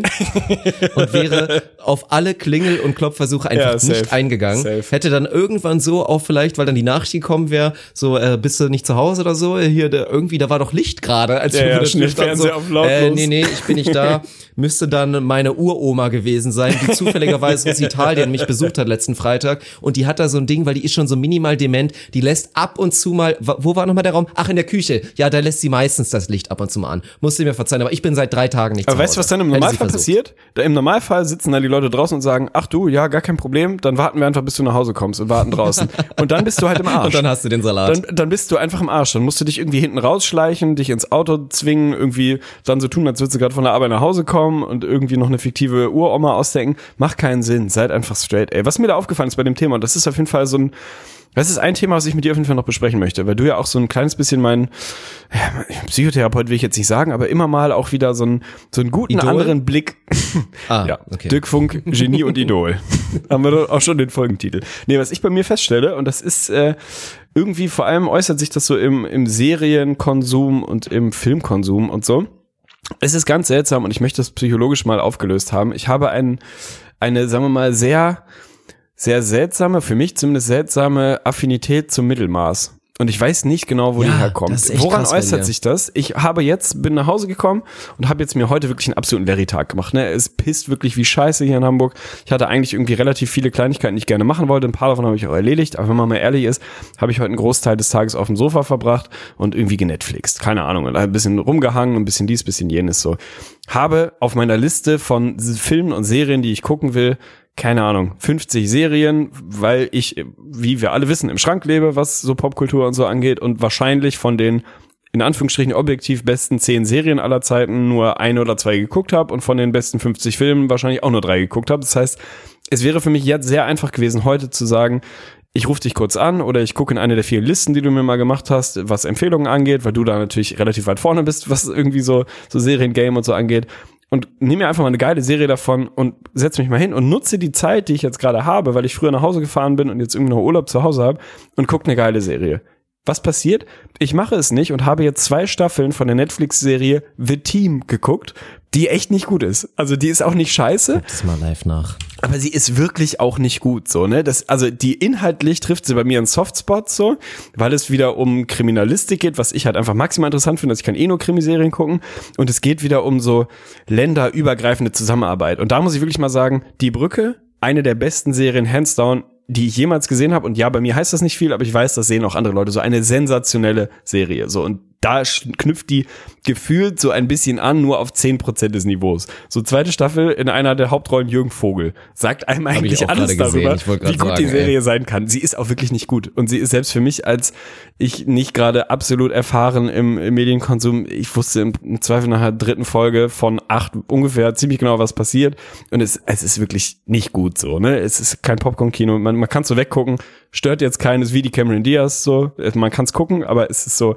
und wäre auf alle Klingel- und Klopfversuche einfach Ja, safe. nicht eingegangen. Safe. Hätte dann irgendwann so auch vielleicht, weil dann die Nachricht gekommen wäre, so, äh, bist du nicht zu Hause oder so? Hier, der, irgendwie, da war doch Licht gerade, als Ja, wir ja, vor der schnell standen, Fernseher auf lautlos. Äh, nee, nee, ich bin nicht da. Müsste dann meine Uroma gewesen sein, die zufälligerweise aus Italien mich besucht hat letzten Freitag. Und die hat da so ein Ding, weil die ist schon so minimal dement, die lässt ab und zu mal, wo war nochmal der Raum? Ach, in der Küche. Ja, da lässt sie meistens das Licht ab und zu mal an. Musste mir verzeihen, aber ich bin seit drei Tagen nicht Aber zu weißt du, was dann im Hätte versucht. passiert? Da Im Normalfall sitzen dann die Leute draußen und sagen, ach du, ja, gar kein Problem, dann warten wir einfach, bis du nach Hause kommst und warten draußen. und dann bist du halt im Arsch. Und dann hast du den Salat. dann, dann bist du einfach im Arsch. Dann musst du dich irgendwie hinten rausschleichen, dich ins Auto zwingen, irgendwie dann so tun, als würdest du gerade von der Arbeit nach Hause kommen und irgendwie noch eine fiktive Uroma ausdenken. Macht keinen Sinn. Seid einfach straight, ey. Was mir da aufgefallen ist bei dem Thema, und das ist auf jeden Fall so ein, das ist ein Thema, was ich mit dir auf jeden Fall noch besprechen möchte, weil du ja auch so ein kleines bisschen mein ja, Psychotherapeut will ich jetzt nicht sagen, aber immer mal auch wieder so einen, so einen guten Idol? anderen Blick. Ah, ja, okay. Dirk Funk, Genie und Idol. Haben wir doch auch schon den Folgentitel. Nee, was ich bei mir feststelle, und das ist äh, irgendwie vor allem äußert sich das so im, im Serienkonsum und im Filmkonsum und so. Es ist ganz seltsam und ich möchte das psychologisch mal aufgelöst haben. Ich habe ein, eine, sagen wir mal, sehr, sehr seltsame, für mich zumindest seltsame Affinität zum Mittelmaß. Und ich weiß nicht genau, wo Ja, die herkommt. Woran äußert sich das? Ich habe jetzt, bin nach Hause gekommen und habe jetzt mir heute wirklich einen absoluten Larry-Tag gemacht. Ne? Es pisst wirklich wie Scheiße hier in Hamburg. Ich hatte eigentlich irgendwie relativ viele Kleinigkeiten, die ich gerne machen wollte. Ein paar davon habe ich auch erledigt. Aber wenn man mal ehrlich ist, habe ich heute einen Großteil des Tages auf dem Sofa verbracht und irgendwie genetflixt. Keine Ahnung. Und ein bisschen rumgehangen, ein bisschen dies, ein bisschen jenes so. Habe auf meiner Liste von Filmen und Serien, die ich gucken will, keine Ahnung, 50 Serien, weil ich, wie wir alle wissen, im Schrank lebe, was so Popkultur und so angeht und wahrscheinlich von den in Anführungsstrichen objektiv besten 10 Serien aller Zeiten nur ein oder zwei geguckt habe und von den besten 50 Filmen wahrscheinlich auch nur drei geguckt habe. Das heißt, es wäre für mich jetzt sehr einfach gewesen, heute zu sagen, ich rufe dich kurz an oder ich gucke in eine der vielen Listen, die du mir mal gemacht hast, was Empfehlungen angeht, weil du da natürlich relativ weit vorne bist, was irgendwie so, so Seriengame und so angeht. Und nimm mir einfach mal eine geile Serie davon und setz mich mal hin und nutze die Zeit, die ich jetzt gerade habe, weil ich früher nach Hause gefahren bin und jetzt irgendwie noch Urlaub zu Hause habe und guck eine geile Serie. Was passiert? Ich mache es nicht und habe jetzt zwei Staffeln von der Netflix-Serie The Team geguckt, die echt nicht gut ist. Also die ist auch nicht scheiße, Das mal live nach. aber sie ist wirklich auch nicht gut, so, ne? Das, also die inhaltlich trifft sie bei mir einen Softspot, so, weil es wieder um Kriminalistik geht, was ich halt einfach maximal interessant finde, dass ich kann eh nur Krimiserien gucken. Und es geht wieder um so länderübergreifende Zusammenarbeit. Und da muss ich wirklich mal sagen, Die Brücke, eine der besten Serien, hands down, die ich jemals gesehen habe. Und ja, bei mir heißt das nicht viel, aber ich weiß, das sehen auch andere Leute. So eine sensationelle Serie. So, und da knüpft die gefühlt so ein bisschen an, nur auf 10% des Niveaus. So zweite Staffel in einer der Hauptrollen Jürgen Vogel. Sagt einem ich eigentlich alles darüber, wie gut die sagen, Serie ey. sein kann. Sie ist auch wirklich nicht gut. Und sie ist selbst für mich, als ich nicht gerade absolut erfahren im, im Medienkonsum, ich wusste im, im Zweifel nach der dritten Folge von acht ungefähr ziemlich genau, was passiert. Und es, es ist wirklich nicht gut so, ne? Es ist kein Popcorn-Kino. Man, man kann so weggucken, stört jetzt keines wie die Cameron Diaz so. Man kann es gucken, aber es ist so,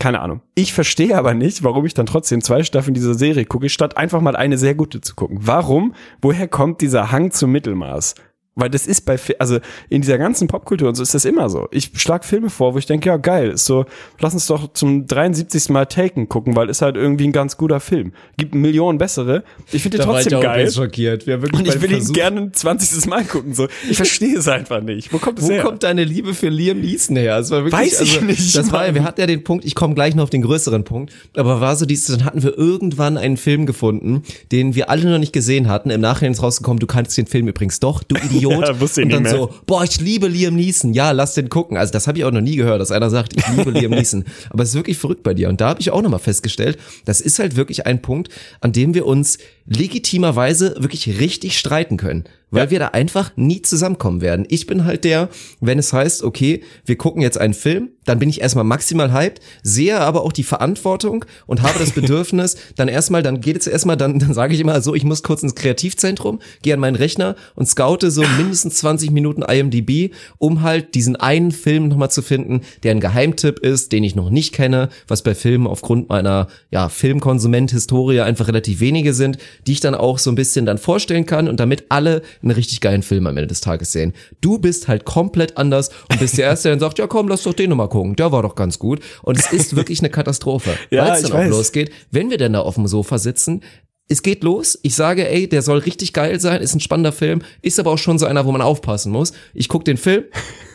keine Ahnung. Ich verstehe aber nicht, warum ich dann trotzdem zwei Staffeln dieser Serie gucke, statt einfach mal eine sehr gute zu gucken. Warum? Woher kommt dieser Hang zum Mittelmaß? Weil das ist bei, also in dieser ganzen Popkultur und so ist das immer so. Ich schlag Filme vor, wo ich denke, ja geil, ist so, lass uns doch zum 73. Mal Taken gucken, weil ist halt irgendwie ein ganz guter Film. Gibt Millionen bessere. Ich finde den trotzdem geil. schockiert. Wir wirklich Und ich will ihn Versuch- gerne ein 20. Mal gucken. So. Ich verstehe es einfach nicht. Wo kommt es Wo her? kommt deine Liebe für Liam Neeson her? Das war wirklich, also, Weiß ich nicht, Das war, Mann. wir hatten ja den Punkt, ich komme gleich noch auf den größeren Punkt, aber war so dieses, dann hatten wir irgendwann einen Film gefunden, den wir alle noch nicht gesehen hatten. Im Nachhinein ist rausgekommen, du kannst den Film übrigens doch, du Idiot. Idiot. Ja, wusste ich und dann nicht mehr. so, boah, ich liebe Liam Neeson. Ja, lass den gucken. Also das habe ich auch noch nie gehört, dass einer sagt, ich liebe Liam Neeson. Aber es ist wirklich verrückt bei dir. Und da habe ich auch nochmal festgestellt, das ist halt wirklich ein Punkt, an dem wir uns legitimerweise wirklich richtig streiten können. Weil Ja. wir da einfach nie zusammenkommen werden. Ich bin halt der, wenn es heißt, okay, wir gucken jetzt einen Film, dann bin ich erstmal maximal hyped, sehe aber auch die Verantwortung und habe das Bedürfnis, dann erstmal, dann geht es erstmal, dann, dann sage ich immer so, ich muss kurz ins Kreativzentrum, gehe an meinen Rechner und scoute so mindestens 20 Minuten IMDb, um halt diesen einen Film nochmal zu finden, der ein Geheimtipp ist, den ich noch nicht kenne, was bei Filmen aufgrund meiner, ja, Filmkonsument-Historie einfach relativ wenige sind, die ich dann auch so ein bisschen dann vorstellen kann und damit alle einen richtig geilen Film am Ende des Tages sehen. Du bist halt komplett anders und bist der Erste, der dann sagt, ja komm, lass doch den nochmal gucken, der war doch ganz gut. Und es ist wirklich eine Katastrophe, Ja, weil es dann auch weiß. losgeht. Wenn wir denn da auf dem Sofa sitzen, es geht los. Ich sage, ey, der soll richtig geil sein, ist ein spannender Film, ist aber auch schon so einer, wo man aufpassen muss. Ich gucke den Film,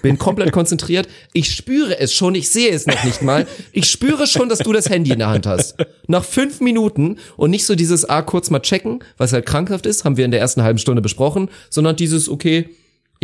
bin komplett konzentriert. Ich spüre es schon, ich sehe es noch nicht mal. Ich spüre schon, dass du das Handy in der Hand hast. Nach fünf Minuten und nicht so dieses, ah, kurz mal checken, was halt krankhaft ist, haben wir in der ersten halben Stunde besprochen, sondern dieses, okay,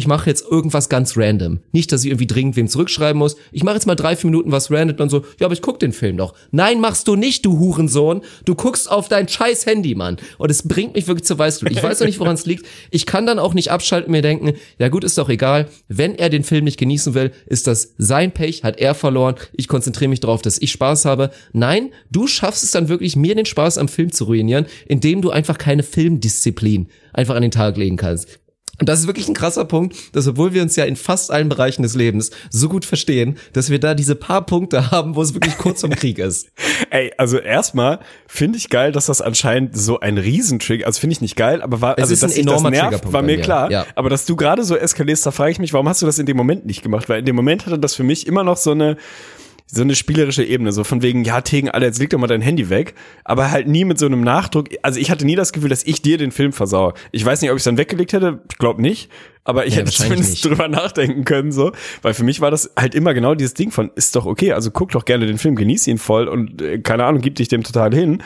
ich mache jetzt irgendwas ganz random. Nicht, dass ich irgendwie dringend wem zurückschreiben muss. Ich mache jetzt mal drei, vier Minuten was random und so, ja, aber ich guck den Film doch. Nein, machst du nicht, du Hurensohn. Du guckst auf dein scheiß Handy, Mann. Und es bringt mich wirklich zur Weißglut. Ich weiß auch nicht, woran es liegt. Ich kann dann auch nicht abschalten und mir denken, ja gut, ist doch egal. Wenn er den Film nicht genießen will, ist das sein Pech, hat er verloren. Ich konzentriere mich darauf, dass ich Spaß habe. Nein, du schaffst es dann wirklich, mir den Spaß am Film zu ruinieren, indem du einfach keine Filmdisziplin einfach an den Tag legen kannst. Und das ist wirklich ein krasser Punkt, dass obwohl wir uns ja in fast allen Bereichen des Lebens so gut verstehen, dass wir da diese paar Punkte haben, wo es wirklich kurz vom Krieg ist. Ey, also erstmal finde ich geil, dass das anscheinend so ein Riesentrick, also finde ich nicht geil, aber war, Es also ist ein dass das enormer nervt, Triggerpunkt war mir, klar. ja. Aber dass du gerade so eskalierst, da frage ich mich, warum hast du das in dem Moment nicht gemacht? Weil in dem Moment hatte das für mich immer noch so eine so eine spielerische Ebene, so von wegen, ja, Tegen, Alter, jetzt leg doch mal dein Handy weg, aber halt nie mit so einem Nachdruck, also ich hatte nie das Gefühl, dass ich dir den Film versau. Ich weiß nicht, ob ich es dann weggelegt hätte, ich glaube nicht, aber ich Ja, hätte zumindest nicht. drüber nachdenken können, so, weil für mich war das halt immer genau dieses Ding von, ist doch okay, also guck doch gerne den Film, genieß ihn voll und äh, keine Ahnung, gib dich dem total hin.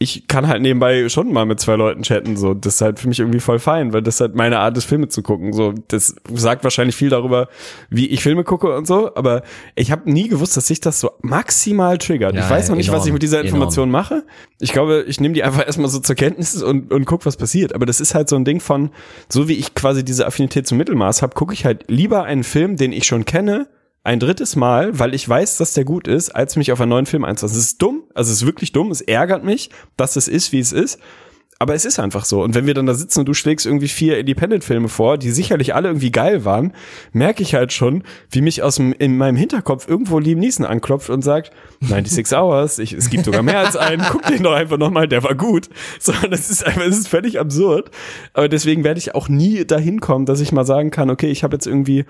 Ich kann halt nebenbei schon mal mit zwei Leuten chatten, so, das ist halt für mich irgendwie voll fein, weil das ist halt meine Art des Filme zu gucken, so, das sagt wahrscheinlich viel darüber, wie ich Filme gucke und so, aber ich habe nie gewusst, dass sich das so maximal triggert. Ja, ich weiß noch nicht, was enorm, ich mit dieser enorm. Information mache. Ich glaube, ich nehme die einfach erstmal so zur Kenntnis und, und guck, was passiert. Aber das ist halt so ein Ding von, so wie ich quasi diese Affinität zum Mittelmaß habe, gucke ich halt lieber einen Film, den ich schon kenne, ein drittes Mal, weil ich weiß, dass der gut ist, als mich auf einen neuen Film einzulassen. Es ist dumm, also es ist wirklich dumm, es ärgert mich, dass es ist, wie es ist. Aber es ist einfach so. Und wenn wir dann da sitzen und du schlägst irgendwie vier Independent-Filme vor, die sicherlich alle irgendwie geil waren, merke ich halt schon, wie mich aus dem, in meinem Hinterkopf irgendwo Liam Neeson anklopft und sagt, 96 Hours, ich, es gibt sogar mehr als einen, guck den doch einfach nochmal, der war gut. So, das ist einfach, es ist völlig absurd. Aber deswegen werde ich auch nie dahin kommen, dass ich mal sagen kann, okay, ich habe jetzt irgendwie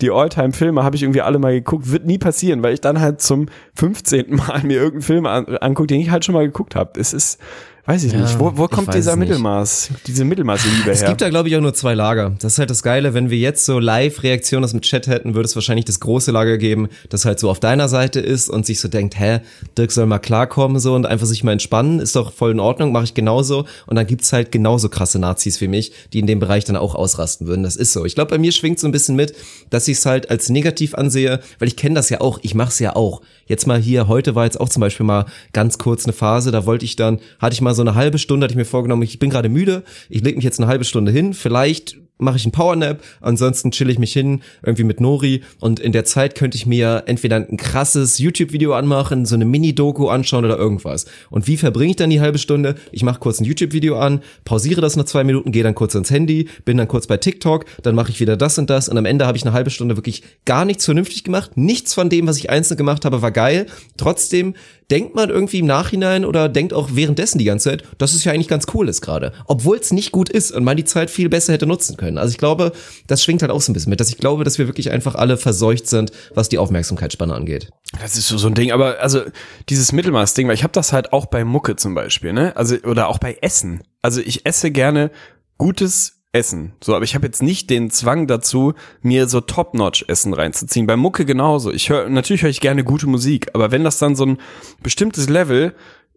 die Alltime-Filme, habe ich irgendwie alle mal geguckt, wird nie passieren, weil ich dann halt zum 15. Mal mir irgendeinen Film an, angucke, den ich halt schon mal geguckt habe. Es ist, weiß ich Ja, nicht, wo, wo kommt dieser es nicht. Mittelmaß, diese Mittelmaßliebe Es her? gibt da, glaube ich, auch nur zwei Lager. Das ist halt das Geile. Wenn wir jetzt so Live-Reaktionen das mit Chat hätten, würde es wahrscheinlich das große Lager geben, das halt so auf deiner Seite ist und sich so denkt, hä, Dirk soll mal klarkommen so und einfach sich mal entspannen, ist doch voll in Ordnung, mache ich genauso. Und dann gibt's halt genauso krasse Nazis wie mich, die in dem Bereich dann auch ausrasten würden. Das ist so. Ich glaube, bei mir schwingt so ein bisschen mit, dass ich es halt als negativ ansehe, weil ich kenne das ja auch, ich mache es ja auch. Jetzt mal hier, heute war jetzt auch zum Beispiel mal ganz kurz eine Phase, da wollte ich dann, hatte ich mal so eine halbe Stunde, hatte ich mir vorgenommen, ich bin gerade müde, ich lege mich jetzt eine halbe Stunde hin, vielleicht mache ich einen Powernap, ansonsten chill ich mich hin, irgendwie mit Nori und in der Zeit könnte ich mir entweder ein krasses YouTube-Video anmachen, so eine Mini-Doku anschauen oder irgendwas. Und wie verbringe ich dann die halbe Stunde? Ich mache kurz ein YouTube-Video an, pausiere das nach zwei Minuten, gehe dann kurz ans Handy, bin dann kurz bei TikTok, dann mache ich wieder das und das und am Ende habe ich eine halbe Stunde wirklich gar nichts vernünftig gemacht. Nichts von dem, was ich einzeln gemacht habe, war geil. Trotzdem denkt man irgendwie im Nachhinein oder denkt auch währenddessen die ganze Zeit, dass es ja eigentlich ganz cool ist gerade. Obwohl es nicht gut ist und man die Zeit viel besser hätte nutzen können. Also ich glaube, das schwingt halt auch so ein bisschen mit, dass ich glaube, dass wir wirklich einfach alle verseucht sind, was die Aufmerksamkeitsspanne angeht. Das ist so, so ein Ding, aber also dieses Mittelmaß-Ding, weil ich habe das halt auch bei Mucke zum Beispiel, ne? Also, oder auch bei Essen. Also ich esse gerne gutes Essen. So, aber ich habe jetzt nicht den Zwang dazu, mir so Top-Notch-Essen reinzuziehen. Bei Mucke genauso. Ich höre, natürlich höre ich gerne gute Musik, aber wenn das dann so ein bestimmtes Level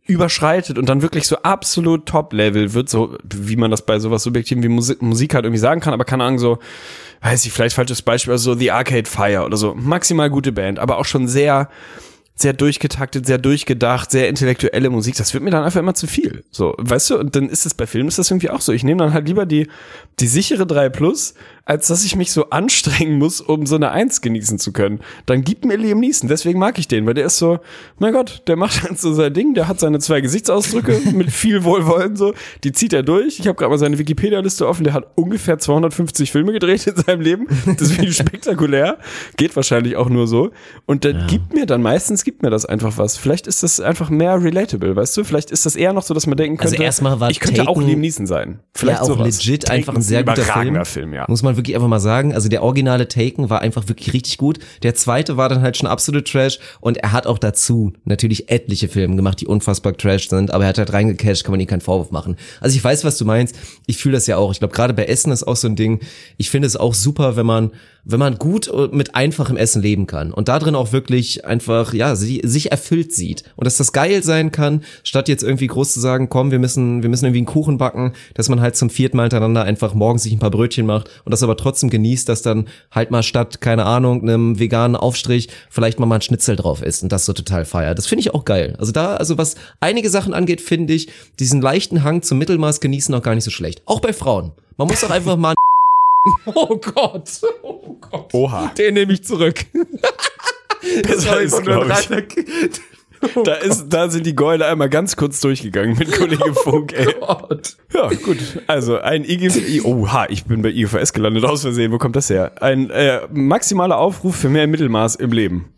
überschreitet und dann wirklich so absolut Top-Level wird, so wie man das bei sowas Subjektiven wie Musik, Musik halt irgendwie sagen kann, aber keine Ahnung, so, weiß ich, vielleicht falsches Beispiel, also so The Arcade Fire oder so, maximal gute Band, aber auch schon sehr, sehr durchgetaktet, sehr durchgedacht, sehr intellektuelle Musik, das wird mir dann einfach immer zu viel. So, weißt du, und dann ist es bei Filmen ist das irgendwie auch so. Ich nehme dann halt lieber die, die sichere 3 Plus, als dass ich mich so anstrengen muss, um so eine Eins genießen zu können. Dann gibt mir Liam Neeson, deswegen mag ich den, weil der ist so, mein Gott, der macht halt so sein Ding, der hat seine zwei Gesichtsausdrücke mit viel Wohlwollen so, die zieht er durch. Ich habe gerade mal seine Wikipedia-Liste offen, der hat ungefähr 250 Filme gedreht in seinem Leben. Ich spektakulär. Geht wahrscheinlich auch nur so. Und dann ja. gibt mir dann meistens, gibt mir das einfach was. Vielleicht ist das einfach mehr relatable, weißt du? Vielleicht ist das eher noch so, dass man denken Also könnte, erstmal war ich könnte auch Taken- Liam Neeson sein. Vielleicht ja, auch sowas. legit Taken einfach ein sehr guter Film. Film, ja. Muss man wirklich einfach mal sagen. Also der originale Taken war einfach wirklich richtig gut. Der zweite war dann halt schon absolut Trash und er hat auch dazu natürlich etliche Filme gemacht, die unfassbar Trash sind, aber er hat halt reingecasht, kann man ihm keinen Vorwurf machen. Also ich weiß, was du meinst. Ich fühle das ja auch. Ich glaube, gerade bei Essen ist auch so ein Ding. Ich finde es auch super, wenn man wenn man gut mit einfachem Essen leben kann und da drin auch wirklich einfach, ja, sich erfüllt sieht und dass das geil sein kann, statt jetzt irgendwie groß zu sagen, komm, wir müssen, wir müssen irgendwie einen Kuchen backen, dass man halt zum vierten Mal hintereinander einfach morgens sich ein paar Brötchen macht und das aber trotzdem genießt, dass dann halt mal statt, keine Ahnung, einem veganen Aufstrich vielleicht mal mal ein Schnitzel drauf ist und das so total feiert. Das finde ich auch geil. Also da, also was einige Sachen angeht, finde ich diesen leichten Hang zum Mittelmaß genießen auch gar nicht so schlecht. Auch bei Frauen. Man muss doch einfach mal Oh Gott. Oh Gott. Oha. Den nehme ich zurück. Besser ist, glaub ich. Da, ist, da sind die Gäule einmal ganz kurz durchgegangen mit Kollege Funk, ey. Ja, gut. Also ein IGV, oha, ich bin bei IGVS gelandet aus Versehen. Wo kommt das her? Ein äh, maximaler Aufruf für mehr Mittelmaß im Leben.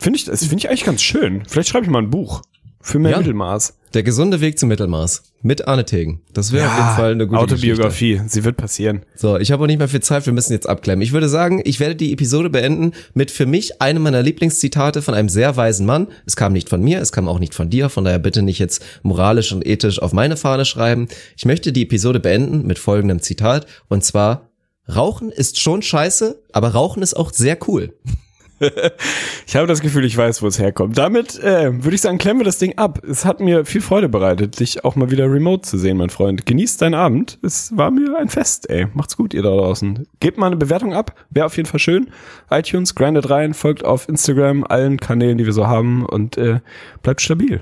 Finde ich, das finde ich eigentlich ganz schön. Vielleicht schreibe ich mal ein Buch für mehr Ja. Mittelmaß. Der gesunde Weg zum Mittelmaß. Mit Arne Tegen. Das wäre auf jeden Fall eine gute Autobiografie. Sie wird passieren. Geschichte. So, ich habe auch nicht mehr viel Zeit, wir müssen jetzt abklemmen. Ich würde sagen, ich werde die Episode beenden mit für mich einem meiner Lieblingszitate von einem sehr weisen Mann. Es kam nicht von mir, es kam auch nicht von dir, von daher bitte nicht jetzt moralisch und ethisch auf meine Fahne schreiben. Ich möchte die Episode beenden mit folgendem Zitat und zwar Rauchen ist schon scheiße, aber Rauchen ist auch sehr cool. Ich habe das Gefühl, ich weiß, wo es herkommt. Damit äh, würde ich sagen, klemmen wir das Ding ab. Es hat mir viel Freude bereitet, dich auch mal wieder remote zu sehen, mein Freund. Genießt deinen Abend. Es war mir ein Fest, ey. Macht's gut, ihr da draußen. Gebt mal eine Bewertung ab. Wäre auf jeden Fall schön. iTunes, grindet rein, folgt auf Instagram, allen Kanälen, die wir so haben und äh, bleibt stabil.